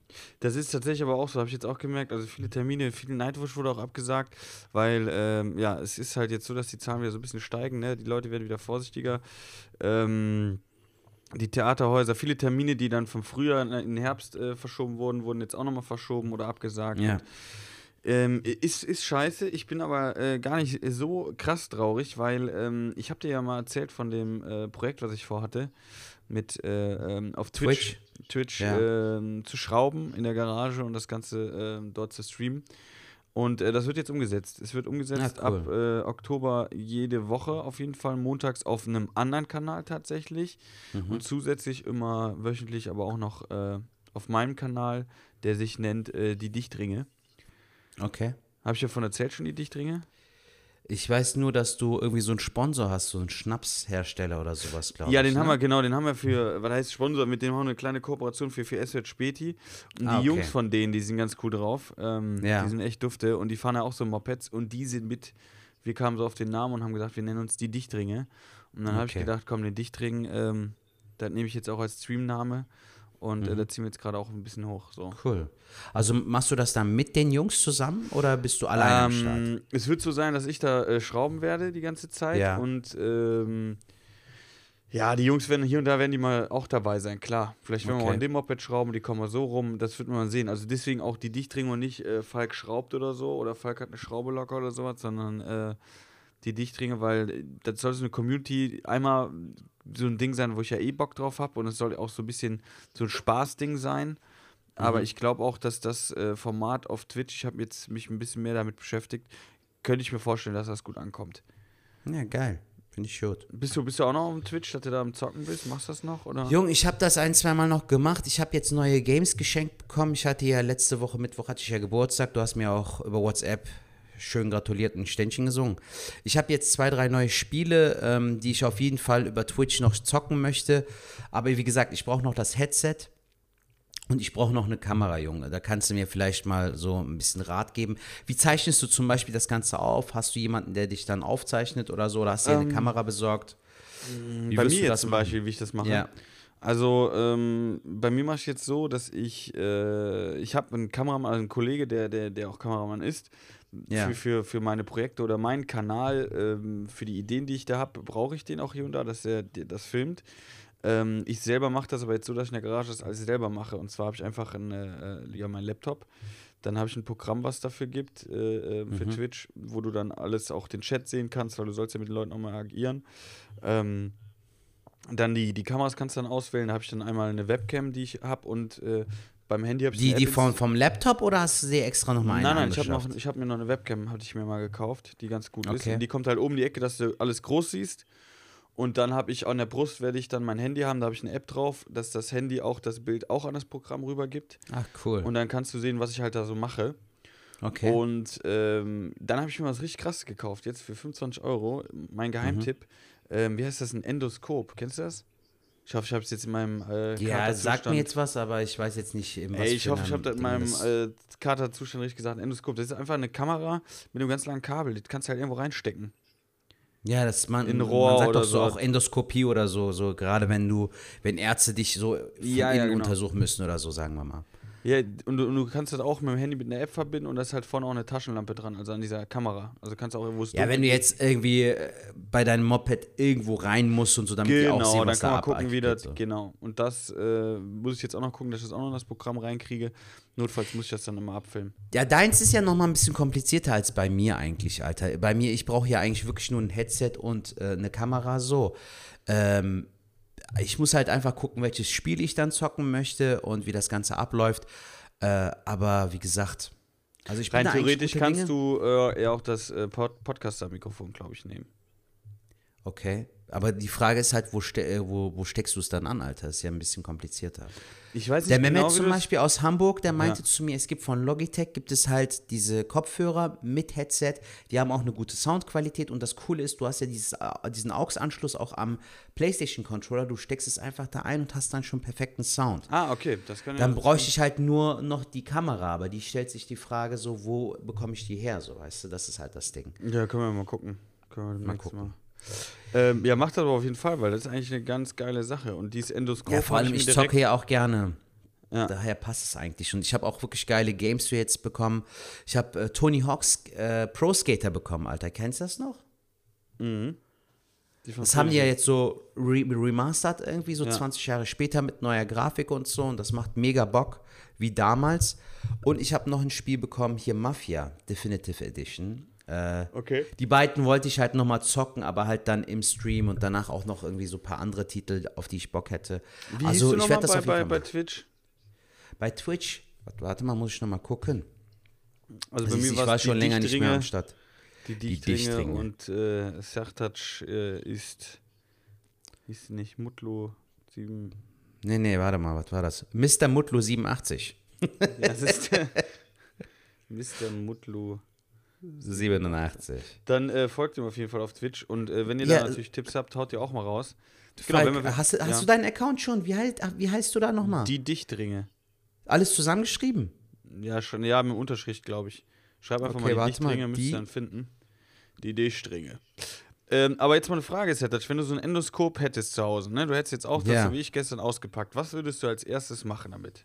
Das ist tatsächlich aber auch so, habe ich jetzt auch gemerkt. Also viele Termine, viel Nightwatch wurde auch abgesagt, weil ähm, ja, es ist halt jetzt so, dass die Zahlen wieder so ein bisschen steigen. Ne? Die Leute werden wieder vorsichtiger. Ähm, die Theaterhäuser, viele Termine, die dann vom Frühjahr in in den Herbst äh, verschoben wurden, wurden jetzt auch nochmal verschoben oder abgesagt. Ja. Und, ähm, ist, ist scheiße, ich bin aber äh, gar nicht so krass traurig, weil ähm, ich habe dir ja mal erzählt von dem äh, Projekt, was ich vorhatte, mit äh, ähm, auf Twitch, Twitch, Ja. ähm, zu schrauben in der Garage und das Ganze ähm, dort zu streamen. Und äh, das wird jetzt umgesetzt. Es wird umgesetzt Ah, cool. ab äh, Oktober jede Woche auf jeden Fall, montags auf einem anderen Kanal tatsächlich Mhm. und zusätzlich immer wöchentlich, aber auch noch äh, auf meinem Kanal, der sich nennt Die Dichtringe. Okay. Habe ich davon erzählt schon, die Dichtringe? Ich weiß nur, dass du irgendwie so einen Sponsor hast, so einen Schnapshersteller oder sowas, glaube ich. Ja, den haben ne? wir, genau, den haben wir für, was heißt Sponsor, mit dem haben wir eine kleine Kooperation für, für SWT Späti. Und die Ah, okay. Jungs von denen, die sind ganz cool drauf. Ähm, Ja. Die sind echt dufte und die fahren ja auch so Mopeds und die sind mit, wir kamen so auf den Namen und haben gesagt, wir nennen uns die Dichtringe. Und dann habe ich Okay. gedacht, komm, den Dichtring, ähm, das nehme ich jetzt auch als Streamname und Mhm. äh, da ziehen wir jetzt gerade auch ein bisschen hoch. So. Cool. Also machst du das dann mit den Jungs zusammen oder bist du alleine am Start? Ähm, es wird so sein, dass ich da äh, schrauben werde die ganze Zeit. Ja. Und ähm, ja, die Jungs werden hier und da werden die mal auch dabei sein, klar. Vielleicht werden wir Okay. auch an dem Moped schrauben, die kommen mal so rum, das wird man sehen. Also deswegen auch die Dichtringe und nicht äh, Falk schraubt oder so oder Falk hat eine Schraube locker oder sowas, sondern äh, die Dichtringe, weil äh, das soll so eine Community einmal so ein Ding sein, wo ich ja eh Bock drauf habe und es soll auch so ein bisschen so ein Spaßding sein. Aber Mhm. ich glaube auch, dass das äh, Format auf Twitch, ich habe jetzt mich ein bisschen mehr damit beschäftigt, könnte ich mir vorstellen, dass das gut ankommt. Ja, geil. Finde ich gut. Bist du, bist du auch noch auf Twitch, dass du da am Zocken bist? Machst du das noch? Oder? Jung, ich habe das ein, zwei Mal noch gemacht. Ich habe jetzt neue Games geschenkt bekommen. Ich hatte ja letzte Woche Mittwoch hatte ich ja Geburtstag. Du hast mir auch über WhatsApp schön gratuliert und ein Ständchen gesungen. Ich habe jetzt zwei, drei neue Spiele, ähm, die ich auf jeden Fall über Twitch noch zocken möchte. Aber wie gesagt, ich brauche noch das Headset. Und ich brauche noch eine Kamera, Junge. Da kannst du mir vielleicht mal so ein bisschen Rat geben. Wie zeichnest du zum Beispiel das Ganze auf? Hast du jemanden, der dich dann aufzeichnet oder so? Oder hast du dir eine Ähm, Kamera besorgt? Wie bei mir du jetzt das zum machen? Beispiel, wie ich das mache. Ja. Also ähm, bei mir mache ich jetzt so, dass ich, äh, ich habe einen Kameramann, also einen Kollege, der, der, der auch Kameramann ist, Ja. für, für, für meine Projekte oder meinen Kanal, ähm, für die Ideen, die ich da habe, brauche ich den auch hier und da, dass er das filmt. Ähm, ich selber mache das aber jetzt so, dass ich in der Garage das alles selber mache. Und zwar habe ich einfach eine, äh, ja, meinen Laptop. Dann habe ich ein Programm, was dafür gibt, äh, äh, für Mhm. Twitch, wo du dann alles, auch den Chat sehen kannst, weil du sollst ja mit den Leuten auch mal agieren. Ähm, dann die, die Kameras kannst du dann auswählen. Da habe ich dann einmal eine Webcam, die ich habe und äh, beim Handy habe ich Die, die vom, vom Laptop oder hast du sie extra nochmal Nein, nein, ich habe habe mir noch eine Webcam, hatte ich mir mal gekauft, die ganz gut ist. Okay. Und die kommt halt oben die Ecke, dass du alles groß siehst. Und dann habe ich an der Brust werde ich dann mein Handy haben, da habe ich eine App drauf, dass das Handy auch das Bild auch an das Programm rübergibt. Ach, cool. Und dann kannst du sehen, was ich halt da so mache. okay. Und ähm, dann habe ich mir was richtig krasses gekauft, jetzt für 25 Euro. Mein Geheimtipp. Mhm. Ähm, wie heißt das? Ein Endoskop. Kennst du das? Ich hoffe, ich habe es jetzt in meinem äh, ja, sagt mir jetzt was, aber ich weiß jetzt nicht, was Ey, ich hoffe, ich habe das in meinem das- äh, Katerzustand richtig gesagt. Endoskop. Das ist einfach eine Kamera mit einem ganz langen Kabel. Die kannst du halt irgendwo reinstecken. ja, das man, in Rohr man sagt oder doch so so. auch Endoskopie oder so, so gerade wenn du, wenn Ärzte dich so Ja, ja, genau. untersuchen müssen oder so, sagen wir mal. Ja, und du, und du kannst das auch mit dem Handy mit einer App verbinden und da ist halt vorne auch eine Taschenlampe dran, also an dieser Kamera. Also kannst du auch irgendwo Ja, wenn du jetzt irgendwie äh, bei deinem Moped irgendwo rein musst und so, damit die auch Genau, sehen, dann was kann da man gucken, wie das. so. Genau. Und das äh, muss ich jetzt auch noch gucken, dass ich das auch noch in das Programm reinkriege. Notfalls muss ich das dann immer abfilmen. Ja, deins ist ja noch mal ein bisschen komplizierter als bei mir eigentlich, Alter. Bei mir, ich brauche ja eigentlich wirklich nur ein Headset und äh, eine Kamera so. Ähm, ich muss halt einfach gucken, welches Spiel ich dann zocken möchte und wie das Ganze abläuft. Äh, aber wie gesagt, also ich bin Rein da eigentlich theoretisch kannst Dinge. du äh, ja auch das äh, Pod Podcaster-Mikrofon, glaube ich, nehmen. Okay, aber die Frage ist halt, wo, ste äh, wo, wo steckst du es dann an, Alter? Das ist ja ein bisschen komplizierter. Ich weiß nicht Der Mehmet genau, wie zum Beispiel aus Hamburg, der meinte Ja. zu mir, es gibt von Logitech, gibt es halt diese Kopfhörer mit Headset, die haben auch eine gute Soundqualität und das Coole ist, du hast ja dieses, äh, diesen AUX-Anschluss auch am PlayStation-Controller, du steckst es einfach da ein und hast dann schon perfekten Sound. Ah, okay, das kann ja. Dann bräuchte ich halt nur noch die Kamera, aber die stellt sich die Frage so, wo bekomme ich die her, so weißt du, das ist halt das Ding. Ja, können wir mal gucken. Können wir Mal gucken. Mal. Ähm, ja, macht das aber auf jeden Fall, weil das ist eigentlich eine ganz geile Sache. Und dieses Endoskop. Ja, vor allem, ich zocke ja auch gerne. Ja. Daher passt es eigentlich. Und ich habe auch wirklich geile Games für jetzt bekommen. Ich habe äh, Tony Hawks äh, Pro Skater bekommen, Alter. Kennst du das noch? Mhm. Die Das haben die ja jetzt so re remastered irgendwie, so Ja. 20 Jahre später mit neuer Grafik und so. Und das macht mega Bock, wie damals. Und ich habe noch ein Spiel bekommen, hier Mafia Definitive Edition. Äh, Okay. die beiden wollte ich halt nochmal zocken, aber halt dann im Stream und danach auch noch irgendwie so ein paar andere Titel, auf die ich Bock hätte. Wie also ich werde das bei, auf jeden bei, Fall bei machen. Twitch? Bei Twitch, warte, mal, muss ich nochmal gucken. Also Also ich war war's schon länger nicht mehr am Start. Die Die Dichtringe, und äh, Sertac äh, ist, ist nicht Mutlu 7. Nee, nee, warte mal, was war das? Mr. Mutlu 87. Ja, das ist der *laughs* Mr. Mutlu. 87. Dann äh, folgt ihm auf jeden Fall auf Twitch und äh, wenn ihr Ja, da natürlich Tipps habt, haut ihr auch mal raus. Falk, wenn wir- hast, du- hast ja. du deinen Account schon? Wie, halt, wie heißt du da nochmal? Die Dichtringe. Alles zusammengeschrieben? Ja, schon, ja, mit Unterschrift, glaube ich. Schreib einfach Okay, mal die mal, Dichtringe, müsst ihr dann finden. Die Dichtringe. Ähm, aber jetzt mal eine Frage, Setac, wenn du so ein Endoskop hättest zu Hause, ne? Du hättest jetzt auch das, Ja. so wie ich gestern ausgepackt. Was würdest du als erstes machen damit?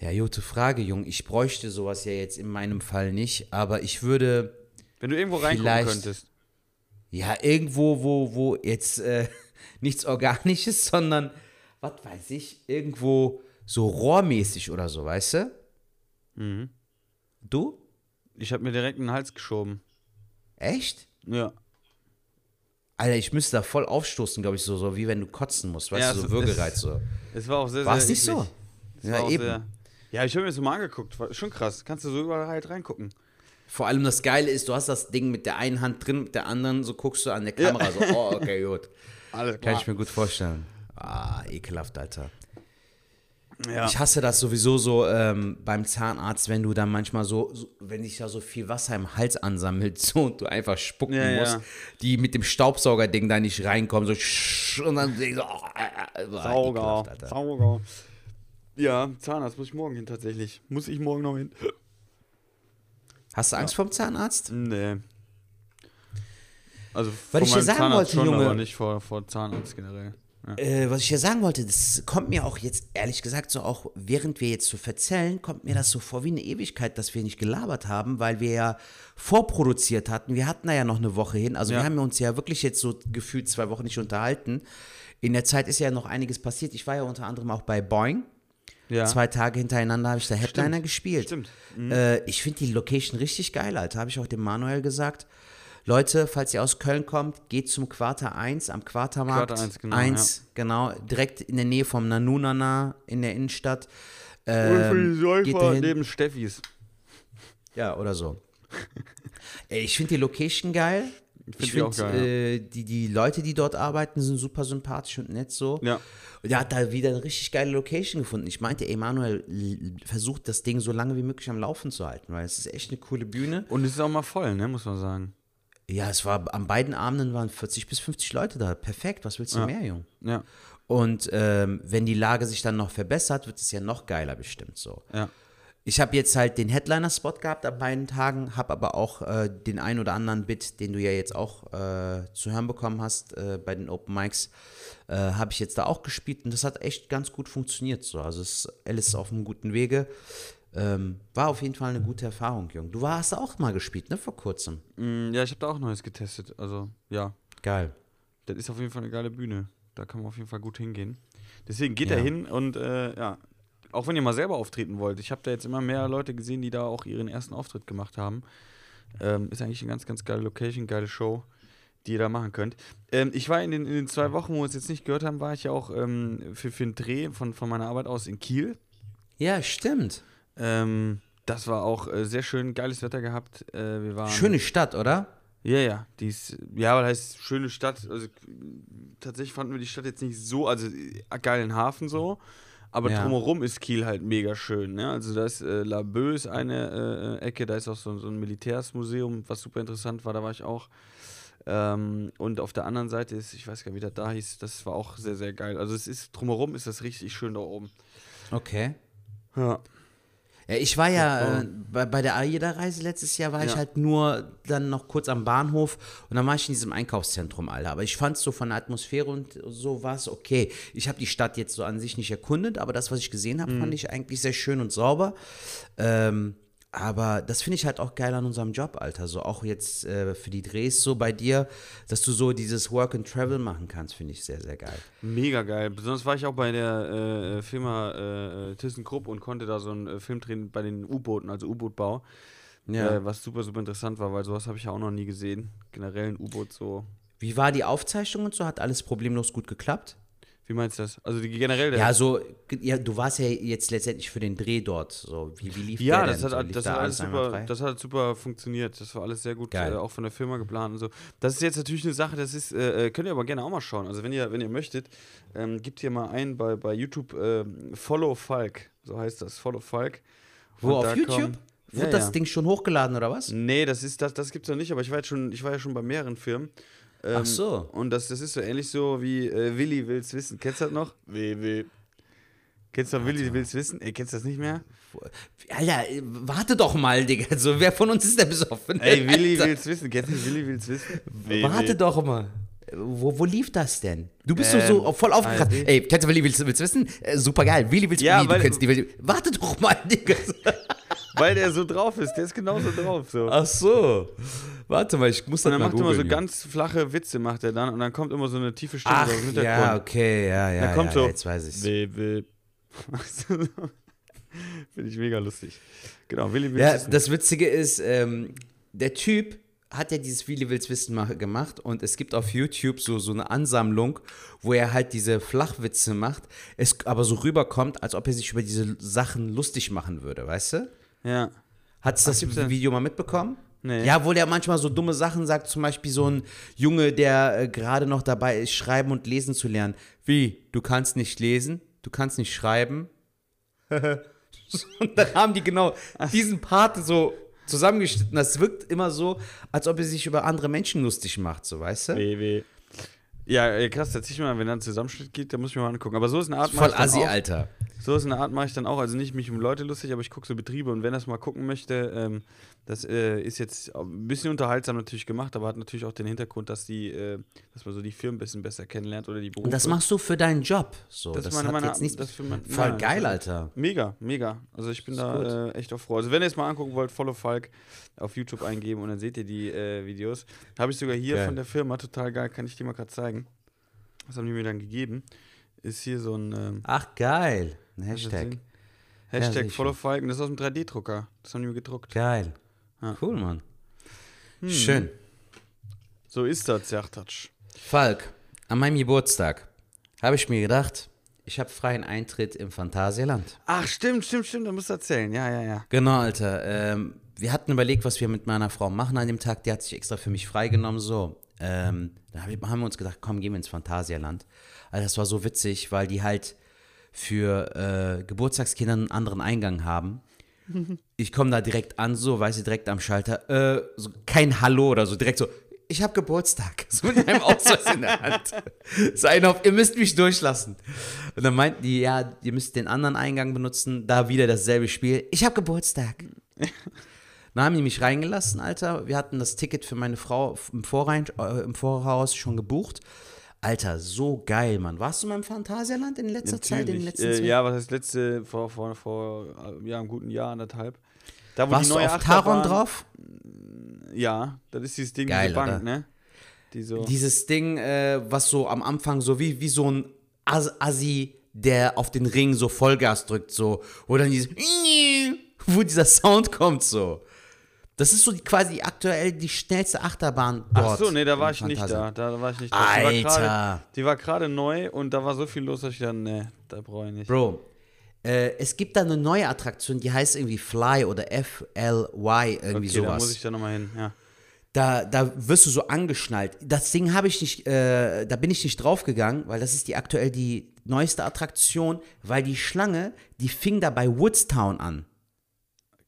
Ja, gute Frage, Jung. Ich bräuchte sowas ja jetzt in meinem Fall nicht, aber ich würde Wenn du irgendwo reingucken Vielleicht- könntest. ja irgendwo, wo, wo jetzt äh, *laughs* nichts Organisches, *laughs* sondern, was weiß ich, irgendwo so rohrmäßig oder so, weißt du? Mhm. Du? Ich habe mir direkt in den Hals geschoben. Echt? Ja. Alter, ich müsste da voll aufstoßen, glaube ich, so, so wie wenn du kotzen musst, weißt Ja, du, so Würgereiz so. Es war auch sehr, War sehr es nicht so? Es Ja, war eben. Ja, ich habe mir das so mal angeguckt. War schon krass. Kannst du so überall halt reingucken. Vor allem das Geile ist, du hast das Ding mit der einen Hand drin, mit der anderen so guckst du an der Kamera so, oh, okay, *laughs* gut. Alles Kann ich mir gut vorstellen. Ah, ekelhaft, Alter. Ja. Ich hasse das sowieso so ähm, beim Zahnarzt, wenn du dann manchmal so, so, wenn sich da so viel Wasser im Hals ansammelt *laughs* so, und du einfach spucken Ja, ja. musst, die mit dem Staubsaugerding da nicht reinkommen, so und dann du, oh, Sauger. ekelhaft, Alter. Sauger. Ja, Zahnarzt muss ich morgen hin tatsächlich. Muss ich morgen noch hin? Hast du Angst vorm Zahnarzt? Nee. Also Was vor ich dir sagen Zahnarzt wollte, schon, Junge. aber nicht vor, vor Zahnarzt generell. Ja. Äh, was ich ja sagen wollte, das kommt mir auch jetzt, ehrlich gesagt, so auch während wir jetzt so verzählen, kommt mir das so vor wie eine Ewigkeit, dass wir nicht gelabert haben, weil wir ja vorproduziert hatten. Wir hatten da ja noch eine Woche hin. Also Ja. wir haben uns ja wirklich jetzt so gefühlt zwei Wochen nicht unterhalten. In der Zeit ist ja noch einiges passiert. Ich war ja unter anderem auch bei Boing. Ja. Zwei Tage hintereinander habe ich da Headliner gespielt. Stimmt. Äh, ich finde die Location richtig geil, Alter. Habe ich auch dem Manuel gesagt. Leute, falls ihr aus Köln kommt, geht zum Quarter 1 am Quartermarkt. Quarter 1, genau, 1, genau, direkt in der Nähe vom Nanunana in der Innenstadt. Und für Ähm, die Säufer neben Steffis. Ja, oder so. Ich finde die Location geil. Find Ich finde, äh, die, die Leute, die dort arbeiten, sind super sympathisch und nett so. Ja. Und der hat da wieder eine richtig geile Location gefunden. Ich meinte, ey, Manuel, l- versucht das Ding so lange wie möglich am Laufen zu halten, weil es ist echt eine coole Bühne. Und es ist auch mal voll, ne, muss man sagen. Ja, es war, an beiden Abenden waren 40 bis 50 Leute da. Perfekt, was willst du Ja. mehr, Jung? Ja. Und ähm, wenn die Lage sich dann noch verbessert, wird es ja noch geiler bestimmt so. Ja. Ich habe jetzt halt den Headliner-Spot gehabt an beiden Tagen, habe aber auch äh, den ein oder anderen Bit, den du ja jetzt auch äh, zu hören bekommen hast äh, bei den Open Mics, äh, habe ich jetzt da auch gespielt und das hat echt ganz gut funktioniert. So. Also es, Alice ist auf einem guten Wege. Ähm, war auf jeden Fall eine gute Erfahrung, Jung. Du warst auch mal gespielt, ne, vor kurzem. Mm, Ja, ich habe da auch Neues getestet. Also, ja. Geil. Das ist auf jeden Fall eine geile Bühne. Da kann man auf jeden Fall gut hingehen. Deswegen geht Ja. da hin und äh, ja, auch wenn ihr mal selber auftreten wollt. Ich habe da jetzt immer mehr Leute gesehen, die da auch ihren ersten Auftritt gemacht haben. Ähm, ist eigentlich eine ganz, ganz geile Location, geile Show, die ihr da machen könnt. Ähm, ich war in den, in den zwei Wochen, wo wir es jetzt nicht gehört haben, war ich ja auch ähm, für, für einen Dreh von, von meiner Arbeit aus in Kiel. Ja, stimmt. Ähm, das war auch äh, sehr schön, geiles Wetter gehabt. Äh, wir waren Schöne Stadt, oder? ja, ja, die ist, ja, weil heißt schöne Stadt. Also tatsächlich fanden wir die Stadt jetzt nicht so, also äh, geilen Hafen so, aber Ja. drumherum ist Kiel halt mega schön. Ne? Also da ist äh, La Bœuf ist eine äh, Ecke, da ist auch so, so ein Militärsmuseum, was super interessant war, da war ich auch. Ähm, und auf der anderen Seite ist, ich weiß gar nicht, wie das da hieß, das war auch sehr, sehr geil. Also es ist, drumherum ist das richtig schön da oben. Okay. Ja. Ja, ich war ja äh, bei, bei der AIDA-Reise letztes Jahr, war ich halt nur dann noch kurz am Bahnhof und dann war ich in diesem Einkaufszentrum, Alter. Aber ich fand es so von der Atmosphäre und so war es okay. Ich habe die Stadt jetzt so an sich nicht erkundet, aber das, was ich gesehen habe, Mhm. fand ich eigentlich sehr schön und sauber. Ähm, Aber das finde ich halt auch geil an unserem Job, Alter. So auch jetzt äh, für die Drehs so bei dir, dass du so dieses Work and Travel machen kannst, finde ich sehr, sehr geil. Mega geil. Besonders war ich auch bei der äh, Firma äh, ThyssenKrupp und konnte da so einen äh, Film drehen bei den U-Booten, also U-Boot-Bau. Ja. Äh, was super, super interessant war, weil sowas habe ich ja auch noch nie gesehen. Generell ein U-Boot so. Wie war die Aufzeichnung und so? Hat alles problemlos gut geklappt? Wie meinst du das? Also die generell. Ja, so, ja, du warst ja jetzt letztendlich für den Dreh dort. So, wie, wie lief Ja, der das denn? hat, so, das, da hat alles super, das hat super funktioniert. Das war alles sehr gut, äh, auch von der Firma geplant und so. Das ist jetzt natürlich eine Sache, das ist, äh, äh, könnt ihr aber gerne auch mal schauen. Also wenn ihr, wenn ihr möchtet, ähm, gebt hier mal ein bei, bei YouTube ähm, Follow Falk, so heißt das, Follow Falk. Wo, Und auf YouTube? Wurde Ja, das ja. Ding schon hochgeladen oder was? Nee, das ist das, das gibt's noch nicht, aber ich war jetzt schon, ich war ja schon bei mehreren Firmen. Ähm, Ach so. Und das, das ist so ähnlich so wie äh, Willi will's wissen. Kennst du das noch? WW. Kennst du noch Willi will's wissen? Ey, kennst du das nicht mehr? Alter, äh, warte doch mal, Digga. Also, wer von uns ist der besoffen? Ey, *laughs* Willi Alter, will's wissen. Kennst du Willi will's wissen? Warte doch mal. Wo, wo lief das denn? Du bist Ähm, so, so voll aufgekracht. Ey, kennst du Willi, willst, du- willst du wissen? Äh, super geil. Willi, willst du Ja, weil- du kennst die Willi. Warte doch mal, *laughs* Digga. Weil der so drauf ist. Der ist genauso drauf. So. Ach so. Warte mal, ich muss Und das dann mal macht er immer so ganz flache Witze, macht er dann. Und dann kommt immer so eine tiefe Stimme Ach, dem Hintergrund. ja, okay, ja, ja. Dann kommt ja, so. Jetzt weiß ich's. Will, will. *laughs* Finde ich mega lustig. Genau, Willi will Ja, wissen. das Witzige ist, ähm, der Typ hat ja dieses Willi Wills Wissen ma- gemacht und es gibt auf YouTube so, so eine Ansammlung, wo er halt diese Flachwitze macht, es aber so rüberkommt, als ob er sich über diese Sachen lustig machen würde, weißt du? Ja. Hat's das gibt's denn? Video mal mitbekommen? Nee. Ja, wo der manchmal so dumme Sachen sagt, zum Beispiel so ein Junge, der äh, gerade noch dabei ist, schreiben und lesen zu lernen. Wie? Du kannst nicht lesen? Du kannst nicht schreiben? *laughs* und dann haben die genau diesen Part so zusammengeschnitten. Das wirkt immer so, als ob er sich über andere Menschen lustig macht, so weißt du? WW. Ja, ey, krass, erzähl ich mal, wenn da ein Zusammenschnitt geht, dann muss ich mir mal angucken. Aber so ist eine Art, Voll assi. Alter. So ist eine Art mache ich dann auch. Also nicht mich um Leute lustig, aber ich gucke so Betriebe und wenn das mal gucken möchte, ähm, das äh, ist jetzt auch ein bisschen unterhaltsam natürlich gemacht, aber hat natürlich auch den Hintergrund, dass die, äh, dass man so die Firmen ein bisschen besser kennenlernt oder die Berufe. Und das machst du für deinen Job. So, Das das, ist meine- hat meine- jetzt nichts. das für mein- voll nein, geil, Alter. Mega, mega. Also ich bin da äh, echt auf froh. Also wenn ihr es mal angucken wollt, Follow Falk auf YouTube eingeben und dann seht ihr die äh, Videos. Habe ich sogar hier Geil. von der Firma, total geil, kann ich dir mal gerade zeigen. Was haben die mir dann gegeben? Ist hier so ein ähm, Ach, geil. Ein das Hashtag. Hashtag sicher. Follow Falk und das ist aus dem 3D-Drucker. Das haben die mir gedruckt. Geil. Ja. Cool, Mann. Hm. Schön. So ist das, Sertatsch. Falk, an meinem Geburtstag habe ich mir gedacht, ich habe freien Eintritt im Phantasialand. Ach, stimmt, stimmt, stimmt, da musst du erzählen. Ja, ja, ja. Genau, Alter. Ähm, wir hatten überlegt, was wir mit meiner Frau machen an dem Tag. Die hat sich extra für mich freigenommen. So, ähm, da hab ich- haben wir uns gedacht, komm, gehen wir ins Phantasialand. Also das war so witzig, weil die halt für äh, Geburtstagskinder einen anderen Eingang haben. *laughs* Ich komme da direkt an, so, weiß ich, direkt am Schalter, äh, so, kein Hallo oder so, direkt so, ich habe Geburtstag. *laughs* So mit einem Ausweis in der Hand. So ein auf, ihr müsst mich durchlassen. Und dann meinten die, ja, ihr müsst den anderen Eingang benutzen, da wieder dasselbe Spiel. Ich habe Geburtstag. *laughs* Dann haben die mich reingelassen, Alter. Wir hatten das Ticket für meine Frau im, Vorrein, äh, im Voraus schon gebucht. Alter, so geil, Mann. Warst du mal im Phantasialand in letzter Zeit? In den Natürlich. letzten Äh, ja, was heißt letzte, vor, vor, vor äh, ja, einem guten Jahr, anderthalb. Da, wo Warst die du neue auf Taron Achterbahn- drauf? Ja, das ist dieses Ding, Geil, diese Bank, oder? ne? Die so. Dieses Ding, äh, was so am Anfang so wie, wie so ein As Assi, der auf den Ring so Vollgas drückt, so. Wo dann dieses, *laughs* wo dieser Sound kommt, so. Das ist so die, quasi aktuell die schnellste Achterbahn dort. Ach so, nee, da war ich nicht da. Da war ich nicht da. Alter. Die war gerade neu und da war so viel los, dass ich dann, nee, da brauche ich nicht. Bro, äh, es gibt da eine neue Attraktion, die heißt irgendwie Fly oder F-L-Y, irgendwie okay, da sowas. muss ich da nochmal hin, ja. da, da wirst du so angeschnallt. Das Ding habe ich nicht, äh, da bin ich nicht draufgegangen, weil das ist die aktuell die neueste Attraktion, weil die Schlange, die fing da bei Woodstown an.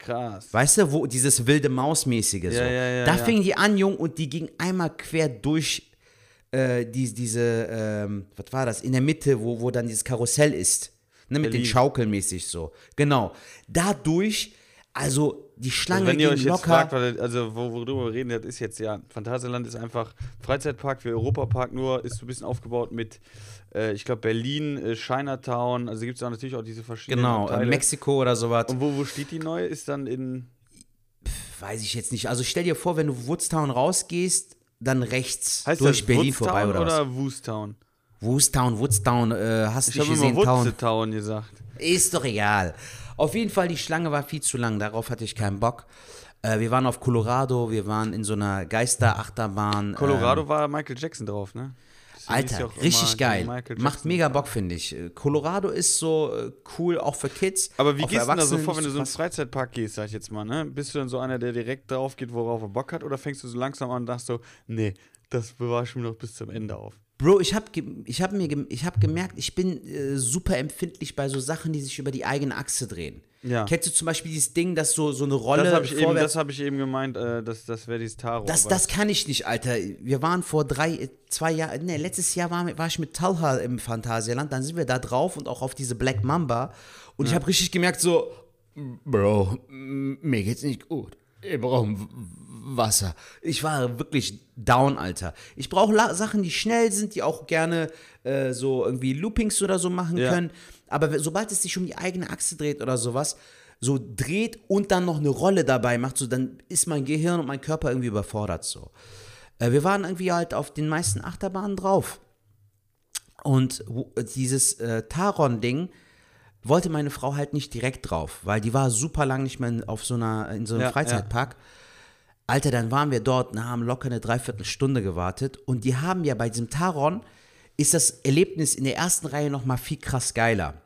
Krass. Weißt du, wo dieses wilde Maus-mäßige so. Ja, ja, ja, da ja. fing die an, Jung, und die ging einmal quer durch äh, die, diese, ähm, was war das, in der Mitte, wo, wo dann dieses Karussell ist. Ne, mit den. Schaukeln mäßig so. Genau. Dadurch, also die Schlange Also wenn ihr euch jetzt locker. fragt, weil, also wo, worüber wir reden, das ist jetzt ja, Phantasialand ist einfach Freizeitpark wie Europapark, nur ist so ein bisschen aufgebaut mit, äh, ich glaube, Berlin, äh, Chinatown, also gibt es auch natürlich auch diese verschiedenen genau, Teile. Mexiko oder sowas. Und wo, wo steht die neue? Ist dann in, weiß ich jetzt nicht. Also stell dir vor, wenn du Woodstown rausgehst, dann rechts Heißt durch Berlin Woodstown vorbei oder, was? oder Woostown? Woodstown, Woodstown, äh, hast Ich du nicht habe immer gesehen, Town. Woodstown gesagt. Ist doch egal. Auf jeden Fall, die Schlange war viel zu lang, darauf hatte ich keinen Bock. Äh, wir waren auf Colorado, wir waren in so einer Geisterachterbahn. Colorado war Michael Jackson drauf, ne? Alter, richtig geil. Macht mega Bock, finde ich. Colorado ist so äh, cool, auch für Kids. Aber wie gehst du da so vor, wenn du so in einen. Freizeitpark gehst, sag ich jetzt mal, ne? Bist du dann so einer, der direkt drauf geht, worauf er Bock hat? Oder fängst du so langsam an und sagst so, nee, das bewahre ich mir noch bis zum Ende auf? Bro, ich habe ich hab mir ich hab gemerkt, ich bin äh, super empfindlich bei so Sachen, die sich über die eigene Achse drehen. Ja. Kennst du zum Beispiel dieses Ding, dass so, so eine Rolle Das habe ich, eben- das hab ich eben gemeint, äh, das, das wäre dieses Taro. Das, das kann ich nicht, Alter. Wir waren vor drei, äh, zwei Jahren, ne, letztes Jahr war, war ich mit Talha im Phantasialand, dann sind wir da drauf und auch auf diese Black Mamba. Und ich habe richtig gemerkt, so, Bro, mir geht's nicht gut. Ich brauche Wasser. Ich war wirklich down, Alter. Ich brauche Sachen, die schnell sind, die auch gerne äh, so irgendwie Loopings oder so machen Ja. können. Aber sobald es sich um die eigene Achse dreht oder sowas, so dreht und dann noch eine Rolle dabei macht, so dann ist mein Gehirn und mein Körper irgendwie überfordert so. Äh, wir waren irgendwie halt auf den meisten Achterbahnen drauf. Und dieses äh, Taron-Ding wollte meine Frau halt nicht direkt drauf, weil die war super lang nicht mehr in, auf so einer, in so einem Ja, ja. Alter, dann waren wir dort und haben locker eine Dreiviertelstunde gewartet. Und die haben ja bei diesem Taron, ist das Erlebnis in der ersten Reihe nochmal viel krass geiler.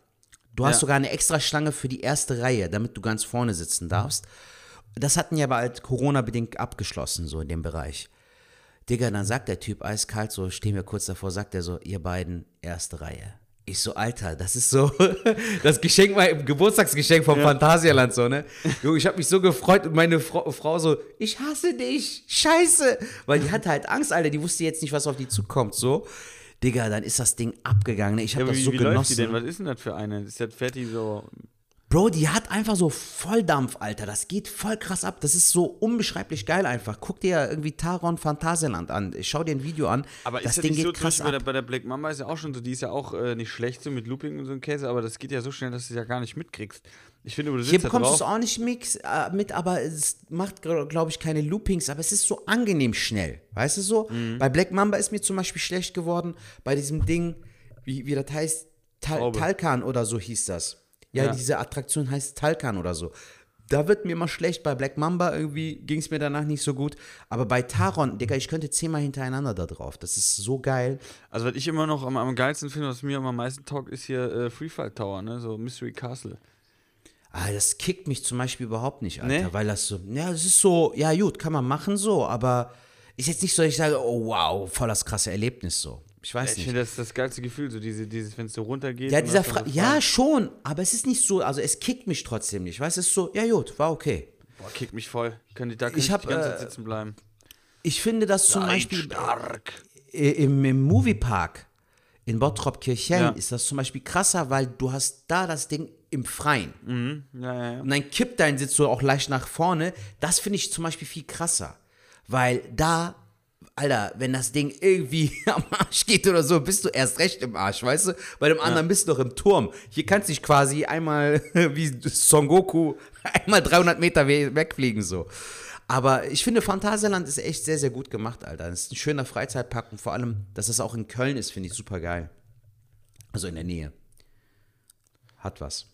Du hast Ja. sogar eine extra Schlange für die erste Reihe, damit du ganz vorne sitzen darfst. Das hatten ja aber halt Corona-bedingt abgeschlossen, so in dem Bereich. Digga, dann sagt der Typ eiskalt, so stehen wir kurz davor, sagt er so, ihr beiden, erste Reihe. Ich so, Alter, das ist so *laughs* das Geschenk, mein Geburtstagsgeschenk vom Phantasialand, so, ne? Junge, ich habe mich so gefreut und meine Frau, Frau so, ich hasse dich, scheiße. Weil die hatte halt Angst, Alter, die wusste jetzt nicht, was auf die zukommt, so. Digga, dann ist das Ding abgegangen, ne? Ich ja, habe aber das wie, so wie läuft die genossen. denn? Was ist denn das für eine? Ist das fährt die so. Bro, die hat einfach so Volldampf, Alter. Das geht voll krass ab. Das ist so unbeschreiblich geil einfach. Guck dir irgendwie Taron Phantasialand an. Schau dir ein Video an. Aber das ist Ding nicht so, krass bei der, ab. bei der Black Mamba ist ja auch schon so, die ist ja auch äh, nicht schlecht so mit Looping und so ein Käse, aber das geht ja so schnell, dass du es ja gar nicht mitkriegst. Ich finde, du Hier sitzt da bekommst du es auch nicht mix, äh, mit, aber es macht, glaube ich, keine Loopings, aber es ist so angenehm schnell. Weißt du so? Mhm. Bei Black Mamba ist mir zum Beispiel schlecht geworden, bei diesem Ding, wie, wie das heißt, Tal. Talkan oder so hieß das. Ja, Ja. diese Attraktion heißt Talkan oder so. Da wird mir immer schlecht. Bei Black Mamba irgendwie ging es mir danach nicht so gut. Aber bei Taron, Digga, ich könnte zehnmal hintereinander da drauf. Das ist so geil. Also, was ich immer noch am, am geilsten finde, was mir am meisten taugt, ist hier äh, Freefall Tower, ne? So Mystery Castle. Ah, das kickt mich zum Beispiel überhaupt nicht, Alter, Nee? weil das so, ja, das ist so, ja gut, kann man machen so, aber ist jetzt nicht so, dass ich sage, oh wow, voll das krasse Erlebnis so. Ich weiß Ich nicht. finde, das ist das geilste Gefühl, so diese, dieses, wenn es so runtergeht. Ja, dieser Fra ja, schon, aber es ist nicht so, also es kickt mich trotzdem nicht, weißt du, es ist so, ja gut, war okay. Boah, kickt mich voll. Ich, da kann Ich ich, hab, die ganze Zeit äh, sitzen bleiben. Ich finde das zum Seid Beispiel stark. im, im Moviepark in Bottrop-Kirchhellen Ja. ist das zum Beispiel krasser, weil du hast da das Ding im Freien. Mhm. Ja, ja, ja. Und dann kippt dein Sitz so auch leicht nach vorne. Das finde ich zum Beispiel viel krasser. Weil da, Alter, wenn das Ding irgendwie *laughs* am Arsch geht oder so, bist du erst recht im Arsch, weißt du? Bei dem anderen bist du doch im Turm. Hier kannst du dich quasi einmal, *laughs* wie Son Goku, *laughs* einmal 300 Meter we wegfliegen so. Aber ich finde, Phantasialand ist echt sehr, sehr gut gemacht, Alter. Das ist ein schöner Freizeitpark und vor allem, dass es auch in Köln ist, finde ich super geil. Also in der Nähe. Hat was.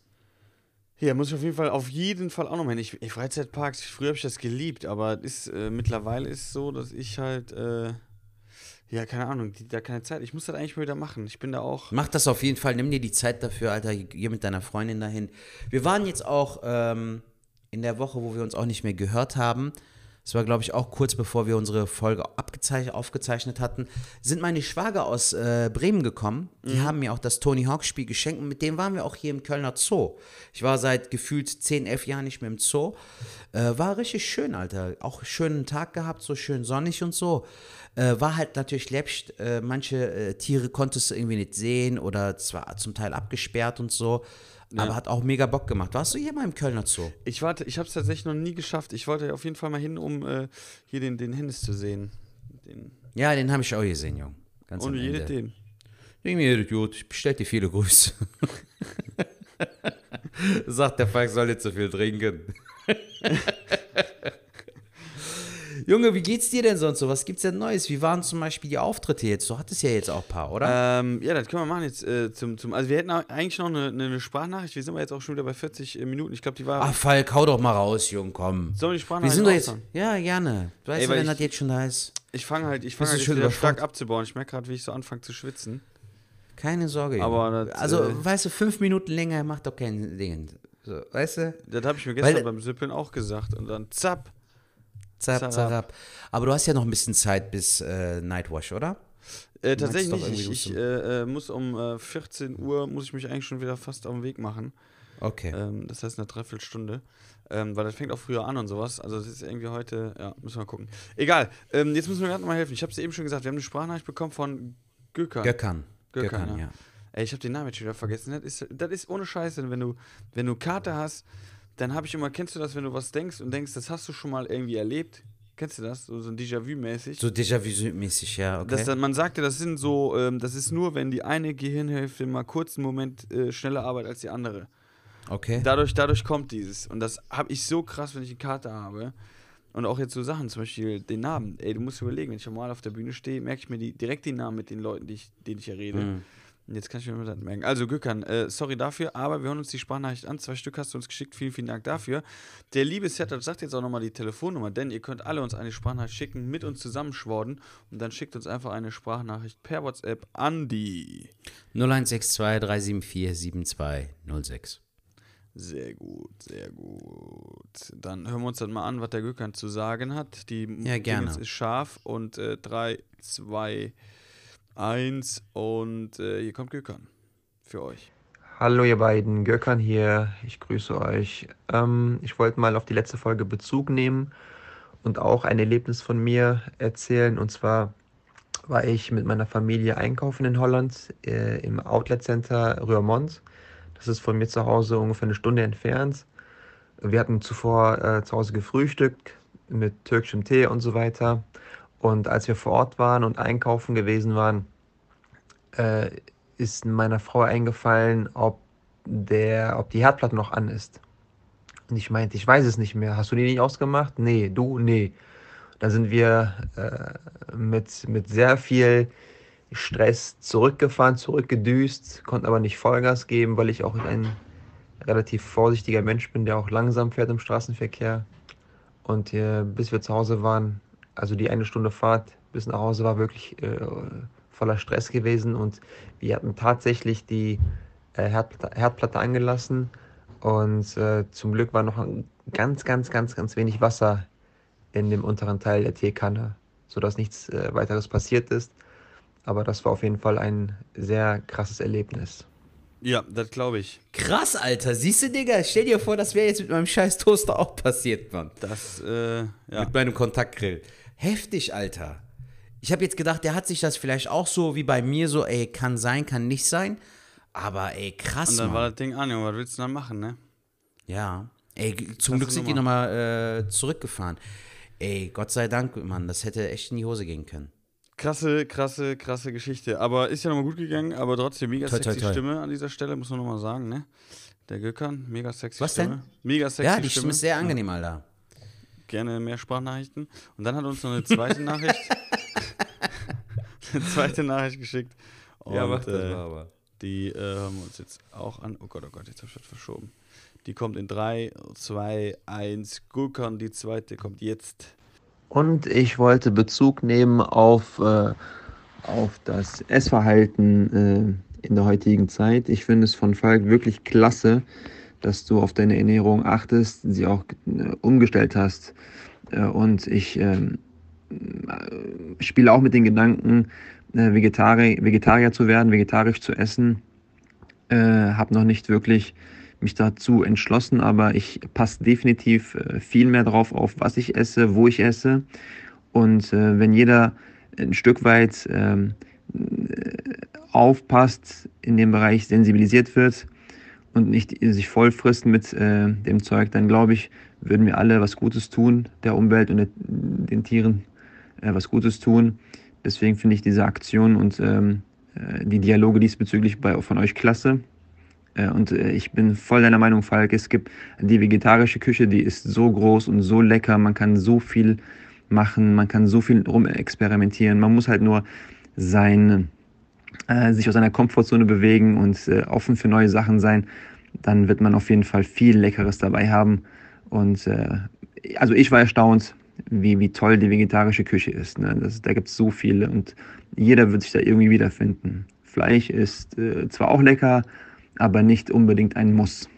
Ja, muss ich auf jeden Fall, auf jeden Fall auch noch mal hin. Ich, ich Freizeitparks, früher habe ich das geliebt, aber ist, äh, mittlerweile ist es so, dass ich halt, äh, ja, keine Ahnung, die, da keine Zeit. Ich muss das eigentlich mal wieder machen. Ich bin da auch. Mach das auf jeden Fall, nimm dir die Zeit dafür, Alter, geh mit deiner Freundin dahin. Wir waren jetzt auch ähm, in der Woche, wo wir uns auch nicht mehr gehört haben. Es war, glaube ich, auch kurz bevor wir unsere Folge aufgezeichnet hatten, sind meine Schwager aus äh, Bremen gekommen. Die haben mir auch das Tony Hawk Spiel geschenkt und mit dem waren wir auch hier im Kölner Zoo. Ich war seit gefühlt 10, 11 Jahren nicht mehr im Zoo. Äh, war richtig schön, Alter. Auch einen schönen Tag gehabt, so schön sonnig und so. Äh, war halt natürlich läppisch. Äh, manche äh, Tiere konntest du irgendwie nicht sehen oder zwar zum Teil abgesperrt und so. Aber hat auch mega Bock gemacht. Warst du hier mal im Kölner Zoo? Ich warte, ich habe es tatsächlich noch nie geschafft. Ich wollte auf jeden Fall mal hin, um äh, hier den, den Hennis zu sehen. Den, Ja, den habe ich auch gesehen, Jung. Ganz und jedet den? Denk mir, jedes gut. Ich bestell dir viele Grüße. *laughs* Sagt der Falk, soll nicht so viel trinken. *laughs* Junge, wie geht's dir denn sonst so? Was gibt's denn Neues? Wie waren zum Beispiel die Auftritte jetzt? Du hattest ja jetzt auch ein paar, oder? Ähm, ja, das können wir machen jetzt äh, zum, zum. Also, wir hätten eigentlich noch eine, eine Sprachnachricht. Wir sind jetzt auch schon wieder bei 40 äh, Minuten. Ich glaube, die war. Ach, Falk, hau doch mal raus, Jung, komm. Sollen wir die Wir Sprachnachricht sind doch jetzt. raushauen? Ja, gerne. Weißt Ey, du, weil wenn ich- das jetzt schon da ist? Ich fange halt, ich fange halt schon jetzt wieder stark abzubauen. Ich merke gerade, wie ich so anfange zu schwitzen. Keine Sorge. Junge. Aber das, also, äh, weißt du, fünf Minuten länger macht doch kein Ding. So, weißt du? Das habe ich mir Weil- gestern beim Sippeln auch gesagt. Und dann zapp. Zarab. zarab. Aber du hast ja noch ein bisschen Zeit bis äh, Nightwash, oder? Äh, tatsächlich nicht. Ich, äh, äh, muss um äh, 14 Uhr, muss ich mich eigentlich schon wieder fast auf den Weg machen. Okay. Ähm, das heißt eine Dreiviertelstunde. Ähm, weil das fängt auch früher an und sowas. Also das ist irgendwie heute, ja, müssen wir mal gucken. Egal, ähm, jetzt müssen wir gerade nochmal helfen. Ich habe es eben schon gesagt, wir haben eine Sprachnachricht bekommen von. Gökhan. Gökhan, Gökhan, ja. ja. Ey, ich habe den Namen jetzt schon wieder vergessen. Das ist, das ist ohne Scheiße. Wenn du, wenn du Karte hast, dann habe ich immer, kennst du das, wenn du was denkst und denkst, das hast du schon mal irgendwie erlebt? Kennst du das? So, so ein Déjà-vu-mäßig? So Déjà-vu-mäßig, ja, okay. Das, dann, man sagte, das sind so, ähm, das ist nur, wenn die eine Gehirnhälfte mal kurz einen Moment äh, schneller arbeitet als die andere. okay. Dadurch, dadurch kommt dieses. Und das habe ich so krass, wenn ich eine Karte habe. Und auch jetzt so Sachen, zum Beispiel den Namen. Ey, du musst überlegen, wenn ich normal auf der Bühne stehe, merke ich mir die, direkt den Namen mit den Leuten, die ich, denen ich ja rede. Mhm. Jetzt kann ich mir das merken. Also, Gökhan, äh, sorry dafür, aber wir hören uns die Sprachnachricht an. Zwei Stück hast du uns geschickt. Vielen, vielen Dank dafür. Der liebe Setup sagt jetzt auch nochmal die Telefonnummer, denn ihr könnt alle uns eine Sprachnachricht schicken, mit uns zusammenschworden. Und dann schickt uns einfach eine Sprachnachricht per WhatsApp an die. 0162 374 7206. Sehr gut, sehr gut. Dann hören wir uns dann mal an, was der Gökhan zu sagen hat. Die Ja, gerne. Ist scharf und 3, 2, 1 und äh, hier kommt Gökhan für euch. Hallo ihr beiden, Gökhan hier, ich grüße euch. Ähm, ich wollte mal auf die letzte Folge Bezug nehmen und auch ein Erlebnis von mir erzählen. Und zwar war ich mit meiner Familie einkaufen in Holland äh, im Outlet Center Ruhrmond. Das ist von mir zu Hause ungefähr eine Stunde entfernt. Wir hatten zuvor äh, zu Hause gefrühstückt mit türkischem Tee und so weiter. Und als wir vor Ort waren und einkaufen gewesen waren, äh, ist meiner Frau eingefallen, ob, der, ob die Herdplatte noch an ist. Und ich meinte, ich weiß es nicht mehr. Hast du die nicht ausgemacht? Nee, du? Nee. Da sind wir äh, mit, mit sehr viel Stress zurückgefahren, zurückgedüst, konnten aber nicht Vollgas geben, weil ich auch ein relativ vorsichtiger Mensch bin, der auch langsam fährt im Straßenverkehr. Und äh, bis wir zu Hause waren, also die eine Stunde Fahrt bis nach Hause war wirklich äh, voller Stress gewesen und wir hatten tatsächlich die äh, Herdplatte, Herdplatte angelassen und äh, zum Glück war noch ein ganz, ganz, ganz, ganz wenig Wasser in dem unteren Teil der Teekanne, sodass nichts äh, weiteres passiert ist. Aber das war auf jeden Fall ein sehr krasses Erlebnis. Ja, das glaube ich. Krass, Alter. Siehst du, Digga? Stell dir vor, das wäre jetzt mit meinem scheiß Toaster auch passiert, Mann. Das, äh, ja. Mit meinem Kontaktgrill. Heftig, Alter. Ich habe jetzt gedacht, der hat sich das vielleicht auch so wie bei mir so, ey, kann sein, kann nicht sein. Aber ey, krass, Und dann Mann. war das Ding an, Junge, was willst du dann machen, ne? Ja. Ey, zum Glück sind die nochmal äh, zurückgefahren. Ey, Gott sei Dank, Mann, das hätte echt in die Hose gehen können. Krasse, krasse, krasse Geschichte. Aber ist ja nochmal gut gegangen, aber trotzdem mega Toi, toi, sexy toi. Stimme an dieser Stelle, muss man nochmal sagen, ne? Der Gökhan, mega sexy Was Stimme. denn? Mega sexy ja, die Stimme ist sehr angenehm, Alter. Gerne mehr Sprachnachrichten. Und dann hat uns noch eine zweite *laughs* Nachricht. *laughs* eine zweite Nachricht geschickt. Und, äh, aber. Die äh, hören wir uns jetzt auch an. Oh Gott, oh Gott, jetzt habe ich das verschoben. Die kommt in 3, 2, 1. Gurkan, die zweite kommt jetzt. Und ich wollte Bezug nehmen auf, äh, auf das Essverhalten äh, in der heutigen Zeit. Ich finde es von Falk wirklich klasse, dass du auf deine Ernährung achtest, sie auch äh, umgestellt hast. Äh, und ich ähm, äh, spiele auch mit den Gedanken, Vegetari Vegetarier zu werden, vegetarisch zu essen. Habe noch nicht wirklich mich dazu entschlossen, aber ich passe definitiv viel mehr drauf auf, was ich esse, wo ich esse. Und wenn jeder ein Stück weit ähm, äh, aufpasst, in dem Bereich sensibilisiert wird und nicht sich voll frisst mit äh, dem Zeug, dann glaube ich, würden wir alle was Gutes tun, der Umwelt und den Tieren äh, was Gutes tun. Deswegen finde ich diese Aktion und ähm, äh, die Dialoge diesbezüglich bei, von euch klasse. Äh, Und äh, ich bin voll deiner Meinung, Falk. Es gibt die vegetarische Küche, die ist so groß und so lecker. Man kann so viel machen, man kann so viel rumexperimentieren. Man muss halt nur sein, äh, sich aus seiner Komfortzone bewegen und äh, offen für neue Sachen sein. Dann wird man auf jeden Fall viel Leckeres dabei haben. Und äh, also ich war erstaunt, wie, wie toll die vegetarische Küche ist. Ne? Das, da gibt es so viele und jeder wird sich da irgendwie wiederfinden. Fleisch ist äh, zwar auch lecker, aber nicht unbedingt ein Muss.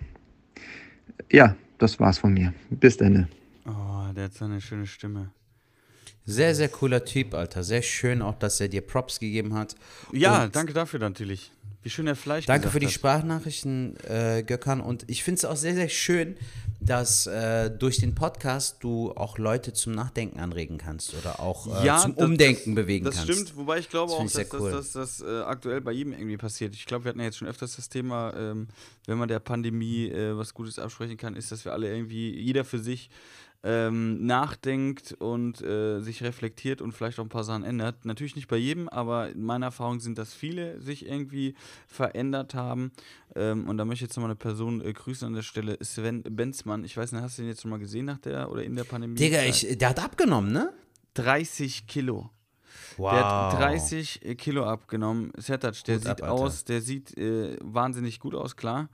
Ja, das war's von mir. Bis dann. Oh, der hat so eine schöne Stimme. Sehr, sehr cooler Typ, Alter. Sehr schön auch, dass er dir Props gegeben hat. Ja, Und danke dafür natürlich. Wie schön der Fleisch Danke für die gesagt Sprachnachrichten, äh, Gökhan. Und ich finde es auch sehr, sehr schön, dass äh, durch den Podcast du auch Leute zum Nachdenken anregen kannst oder auch äh, Ja, zum das- Umdenken das, bewegen Das kannst. stimmt, wobei ich glaube Das auch, dass cool. das, das, das äh, aktuell bei jedem irgendwie passiert. Ich glaube, wir hatten ja jetzt schon öfters das Thema, ähm, wenn man der Pandemie äh, was Gutes absprechen kann, ist, dass wir alle irgendwie, jeder für sich ähm, nachdenkt und äh, sich reflektiert und vielleicht auch ein paar Sachen ändert. Natürlich nicht bei jedem, aber in meiner Erfahrung sind, dass viele sich irgendwie verändert haben. Ähm, und da möchte ich jetzt nochmal eine Person äh, grüßen an der Stelle, Sven Benzmann. Ich weiß nicht, hast du den jetzt schon mal gesehen nach der oder in der Pandemie? Digga, ich, der hat abgenommen, ne? 30 Kilo. Wow. Der hat 30 Kilo abgenommen. Sertac, der ab, sieht Alter. aus, der sieht äh, wahnsinnig gut aus, klar.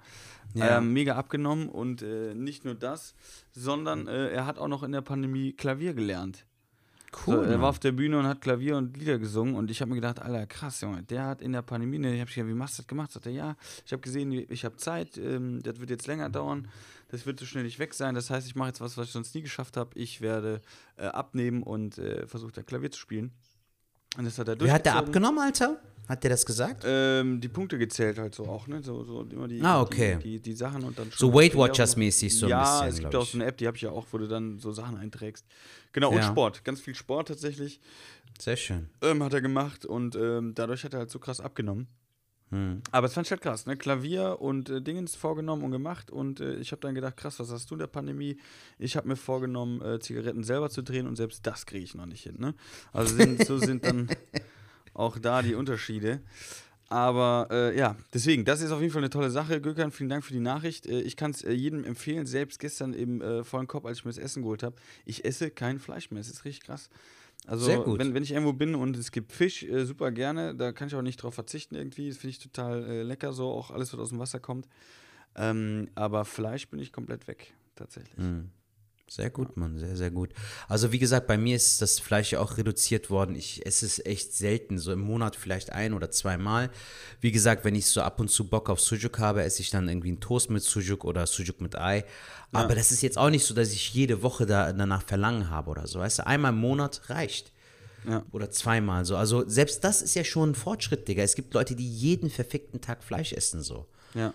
Ja. Ähm, mega abgenommen und äh, nicht nur das, sondern äh, er hat auch noch in der Pandemie Klavier gelernt. Cool. so, er war auf der Bühne und hat Klavier und Lieder gesungen und ich habe mir gedacht, Alter, krass, Junge, der hat in der Pandemie, ne, ich habe gesagt, wie machst du das gemacht? Sagt er, ja, ich habe gesehen, ich habe Zeit, ähm, das wird jetzt länger dauern, das wird so schnell nicht weg sein, das heißt, ich mache jetzt was, was ich sonst nie geschafft habe, ich werde äh, abnehmen und äh, versuche da Klavier zu spielen. Und das hat er Wer hat der abgenommen, Alter? Hat der das gesagt? Ähm, die Punkte gezählt halt so auch, ne? So, so immer die, Ah, okay. die, die, die Sachen und dann So Weight Watchers mäßig so ein ja, bisschen, es gibt auch so eine App, die habe ich ja auch, wo du dann so Sachen einträgst. Genau, und Ja. Sport, ganz viel Sport tatsächlich Sehr schön. ähm, hat er gemacht und ähm, dadurch hat er halt so krass abgenommen. Hm. Aber es fand ich halt krass, ne? Klavier und äh, Dingens vorgenommen und gemacht und äh, ich habe dann gedacht, krass, was hast du in der Pandemie? Ich habe mir vorgenommen, äh, Zigaretten selber zu drehen und selbst das kriege ich noch nicht hin, ne? Also sind, so sind dann *laughs* auch da die Unterschiede. Aber äh, ja, deswegen, das ist auf jeden Fall eine tolle Sache. Gökhan, vielen Dank für die Nachricht. Äh, ich kann es äh, jedem empfehlen, selbst gestern im äh, vollen Kopf, als ich mir das Essen geholt habe, ich esse kein Fleisch mehr. Es ist richtig krass. Also. Wenn, wenn ich irgendwo bin und es gibt Fisch, äh, super gerne. Da kann ich auch nicht drauf verzichten irgendwie. Das finde ich total äh, lecker, so auch alles, was aus dem Wasser kommt. Ähm, aber Fleisch bin ich komplett weg, tatsächlich. Hm. Sehr gut, Mann, sehr, sehr gut. Also wie gesagt, bei mir ist das Fleisch ja auch reduziert worden. Ich esse es echt selten, so im Monat vielleicht ein oder zweimal. Wie gesagt, wenn ich so ab und zu Bock auf Sujuk habe, esse ich dann irgendwie einen Toast mit Sujuk oder Sujuk mit Ei. Aber das ist jetzt auch nicht so, dass ich jede Woche da, danach Verlangen habe oder so. Weißt du, einmal im Monat reicht. Ja. Oder zweimal so. Also selbst das ist ja schon ein Fortschritt, Digga. Es gibt Leute, die jeden verfickten Tag Fleisch essen so. Ja,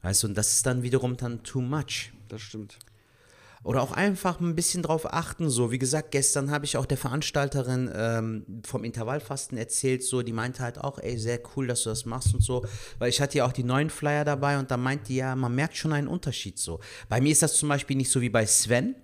Weißt du, und das ist dann wiederum dann too much. das stimmt. Oder auch einfach ein bisschen drauf achten. So, wie gesagt, gestern habe ich auch der Veranstalterin ähm, vom Intervallfasten erzählt. So, die meinte halt auch, ey, sehr cool, dass du das machst und so. Weil ich hatte ja auch die neuen Flyer dabei und da meinte die ja, man merkt schon einen Unterschied so. Bei mir ist das zum Beispiel nicht so wie bei Sven,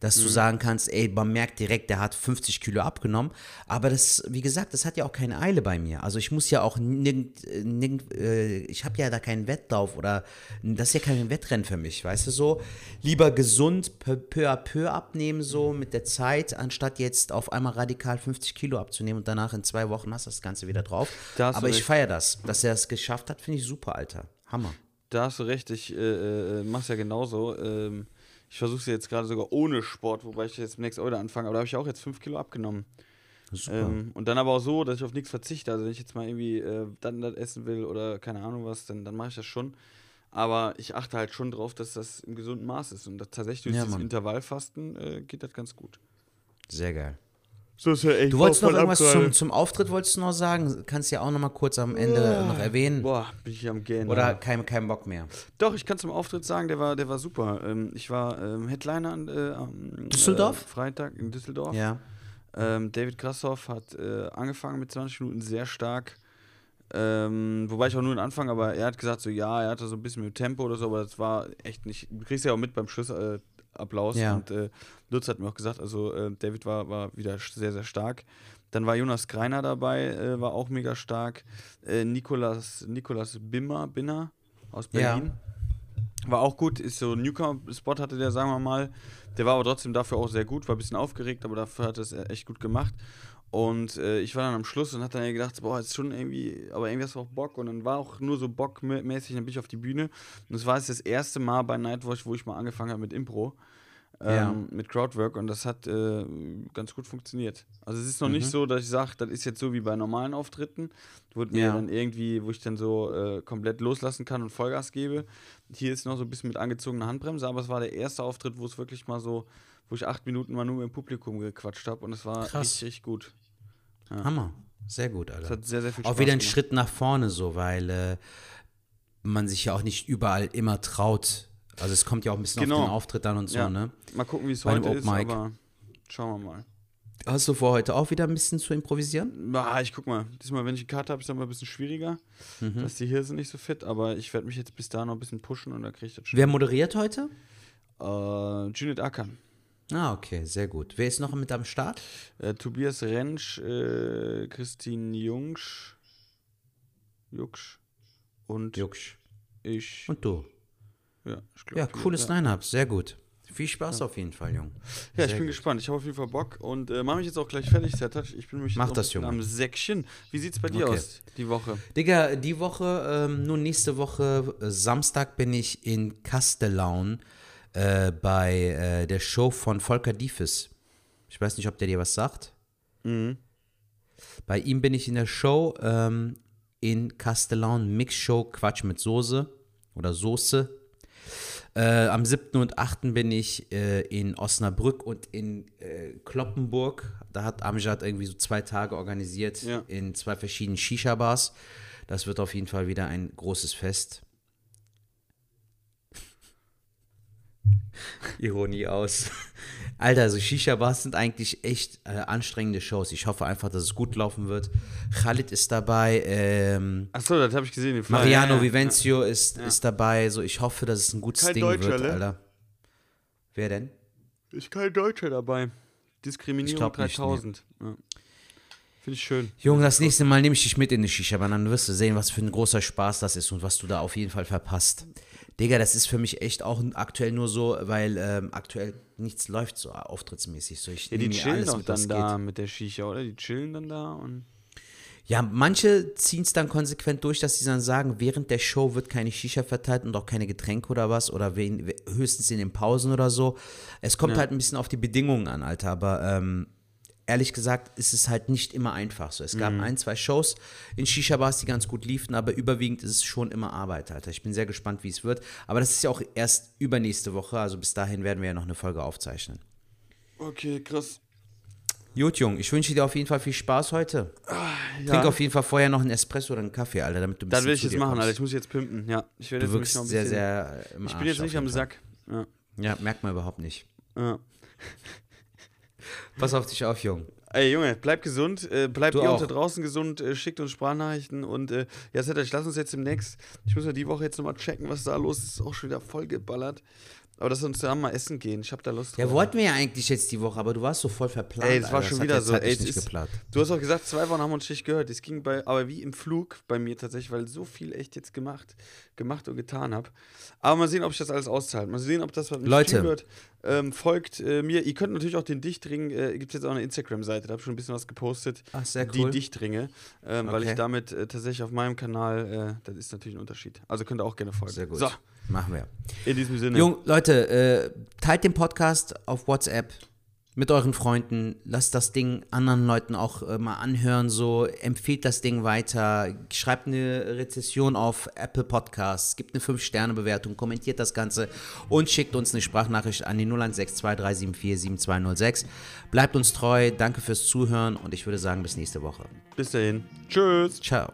dass du sagen kannst, ey, man merkt direkt, der hat 50 Kilo abgenommen. Aber das, wie gesagt, das hat ja auch keine Eile bei mir. Also ich muss ja auch nirgend, äh, nirgend äh, ich habe ja da keinen Wettlauf oder das ist ja kein Wettrennen für mich, weißt du so. Lieber gesund peu, peu à peu abnehmen so mit der Zeit, anstatt jetzt auf einmal radikal 50 Kilo abzunehmen und danach in zwei Wochen hast du das Ganze wieder drauf. Aber ich feiere das, dass er es geschafft hat, finde ich super, Alter. Hammer. Da hast du recht, ich äh, äh, mach's ja genauso. Ähm, ich versuche es jetzt gerade sogar ohne Sport, wobei ich jetzt nächstes Heute anfange, aber da habe ich auch jetzt 5 Kilo abgenommen. Ähm, und dann aber auch so, dass ich auf nichts verzichte. Also wenn ich jetzt mal irgendwie äh, dann das essen will oder keine Ahnung was, dann, dann mache ich das schon. Aber ich achte halt schon drauf, dass das im gesunden Maß ist. Und tatsächlich durch Ja, dieses Mann. Intervallfasten äh, geht das ganz gut. Sehr geil. So ist ja echt Du wolltest noch irgendwas zum, zum Auftritt wolltest du noch sagen? Kannst ja auch noch mal kurz am Ende noch erwähnen. Boah, bin ich am Gähnen. Oder kein, kein Bock mehr. Doch, ich kann zum Auftritt sagen, der war, der war super. Ähm, ich war ähm, Headliner an, äh, am Düsseldorf? Äh, Freitag in Düsseldorf. Ja. Ähm, David Krassoff hat äh, angefangen mit 20 Minuten sehr stark. Ähm, wobei ich auch nur den Anfang, aber er hat gesagt, so ja, er hatte so ein bisschen mit Tempo oder so, aber das war echt nicht. Du kriegst ja auch mit beim Schlussapplaus. Äh, Applaus. Ja. Und äh, Lutz hat mir auch gesagt, also äh, David war, war wieder sehr, sehr stark. Dann war Jonas Greiner dabei, äh, war auch mega stark. Äh, Nikolas, Nikolas Bimmer, Binner aus Ja. Berlin. War auch gut, ist so ein Newcomer-Spot hatte der, sagen wir mal. Der war aber trotzdem dafür auch sehr gut, war ein bisschen aufgeregt, aber dafür hat er es echt gut gemacht. Und äh, ich war dann am Schluss und hatte dann gedacht, boah, ist schon irgendwie, aber irgendwie hast du auch Bock. Und dann war auch nur so bockmäßig, dann bin ich auf die Bühne. Und es war jetzt das erste Mal bei Nightwatch, wo ich mal angefangen habe mit Impro. Ähm, Ja. Mit Crowdwork und das hat äh, ganz gut funktioniert. Also es ist noch nicht so, dass ich sage, das ist jetzt so wie bei normalen Auftritten, wo mir Ja. dann irgendwie, wo ich dann so äh, komplett loslassen kann und Vollgas gebe. Hier ist noch so ein bisschen mit angezogener Handbremse, aber es war der erste Auftritt, wo es wirklich mal so, wo ich acht Minuten mal nur mit dem Publikum gequatscht habe und es war Krass. richtig, gut. Hammer. Sehr gut, Alter. Es hat sehr, sehr viel auch Spaß wieder ein. Schritt nach vorne so, weil äh, man sich ja auch nicht überall immer traut. Also es kommt ja auch ein bisschen Genau. auf den Auftritt an und so, Ja. ne? Mal gucken, wie es heute ist, Mic. aber schauen wir mal. Hast du vor, heute auch wieder ein bisschen zu improvisieren? Ah, ich guck mal. Diesmal, wenn ich eine Karte habe, ist es mal ein bisschen schwieriger. Mhm. Dass die hier sind nicht so fit, aber ich werde mich jetzt bis da noch ein bisschen pushen und dann kriege ich das schon. Wer moderiert heute? Äh, Junit Akan. Ah, okay, sehr gut. Wer ist noch mit am Start? Äh, Tobias Rentsch, äh, Christine Jungsch, Jucksch und Jucksch. ich. Und du? ja, ich glaub, Ja, cooles ja. Line-Up, sehr gut. Viel Spaß auf jeden Fall, Jung. Ja, ich Sehr bin gut. gespannt. Ich habe auf jeden Fall Bock und äh, mache mich jetzt auch gleich fertig, Sertac. Ich bin nämlich Mach das, Junge. am Säckchen. Wie sieht's bei dir Okay. aus, die Woche? Digga, die Woche, ähm, nur nächste Woche, äh, Samstag bin ich in Castellaun äh, bei äh, der Show von Volker Diefes. Ich weiß nicht, ob der dir was sagt. Mhm. Bei ihm bin ich in der Show ähm, in Castellaun, Mix-Show, Quatsch mit Soße oder Soße. Äh, am 7. und 8. bin ich äh, in Osnabrück und in äh, Kloppenburg. Da hat Amjad irgendwie so zwei Tage organisiert Ja. in zwei verschiedenen Shisha-Bars. Das wird auf jeden Fall wieder ein großes Fest. Ironie aus. Alter, so Shisha-Bars sind eigentlich echt äh, anstrengende Shows. Ich hoffe einfach, dass es gut laufen wird. Khalid ist dabei, ähm, Achso, das habe ich gesehen. Mariano Ja, ja, Vivenzio ist, ist dabei. So, ich hoffe, dass es ein gutes Kein Ding Deutscher, wird, ne? Alter. Wer denn? Ja. Ist kein Deutscher dabei. Diskriminierung Ich glaub nicht, 3000. Ja. Finde ich schön. Junge, das nächste Mal nehme ich dich mit in die Shisha, aber dann wirst du sehen, was für ein großer Spaß das ist und was du da auf jeden Fall verpasst. Digga, das ist für mich echt auch aktuell nur so, weil ähm, aktuell nichts läuft so auftrittsmäßig. So, ich Ja, die chillen alles doch mit, dann da geht. mit der Shisha, oder? Die chillen dann da und. Ja, manche ziehen es dann konsequent durch, dass sie dann sagen, während der Show wird keine Shisha verteilt und auch keine Getränke oder was oder wen, höchstens in den Pausen oder so. Es kommt halt ein bisschen auf die Bedingungen an, Alter, aber ähm, ehrlich gesagt ist es halt nicht immer einfach so. Es gab ein, zwei Shows in Shisha-Bars, die ganz gut liefen, aber überwiegend ist es schon immer Arbeit, Alter. Ich bin sehr gespannt, wie es wird. Aber das ist ja auch erst übernächste Woche, also bis dahin werden wir ja noch eine Folge aufzeichnen. Okay, krass. Gut, Jung, ich wünsche dir auf jeden Fall viel Spaß heute. Trink auf jeden Fall vorher noch einen Espresso oder einen Kaffee, Alter, damit du ein Das will ich jetzt machen, kommst. Alter. Ich muss jetzt pimpen. Ja, ich werde Du jetzt noch ein sehr, bisschen. sehr äh, im ich bin jetzt nicht am. Sack. Ja. Ja, merkt man überhaupt nicht. ja. Pass auf dich auf, Jung. Ey, Junge, bleibt gesund, äh, bleibt ihr auch. unter draußen gesund, äh, schickt uns Sprachnachrichten und äh, ja, Setter, ich lass uns jetzt demnächst, ich muss ja die Woche jetzt nochmal checken, was da los ist, ist auch schon wieder voll geballert. Aber dass wir uns zusammen mal essen gehen, ich hab da Lust Ja, drauf. wollten wir ja eigentlich jetzt die Woche, aber du warst so voll verplant. Ey, das war Alter. schon hat wieder jetzt so, zeitlich ey, es nicht ist- geplant. Du hast auch gesagt, zwei Wochen haben wir uns nicht gehört. Es ging bei, aber wie im Flug bei mir tatsächlich, weil so viel echt jetzt gemacht, gemacht und getan habe. Aber mal sehen, ob ich das alles auszahle. Mal sehen, ob das was Leute. wird. Ähm, folgt äh, mir. Ihr könnt natürlich auch den Dichtring, äh, gibt es jetzt auch eine Instagram-Seite, da habe ich schon ein bisschen was gepostet. Ach, sehr Die cool. Dichtringe, ähm, weil Okay. ich damit äh, tatsächlich auf meinem Kanal, äh, das ist natürlich ein Unterschied. Also könnt ihr auch gerne folgen. Sehr gut. So, Machen wir. in diesem Sinne. Jung, Leute, äh, teilt den Podcast auf WhatsApp mit euren Freunden. Lasst das Ding anderen Leuten auch äh, mal anhören. So, empfehlt das Ding weiter. Schreibt eine Rezession auf Apple Podcasts. Gibt eine 5-Sterne-Bewertung. Kommentiert das Ganze und schickt uns eine Sprachnachricht an die 016237477206. Bleibt uns treu. Danke fürs Zuhören und ich würde sagen, bis nächste Woche. Bis dahin. Tschüss. Ciao.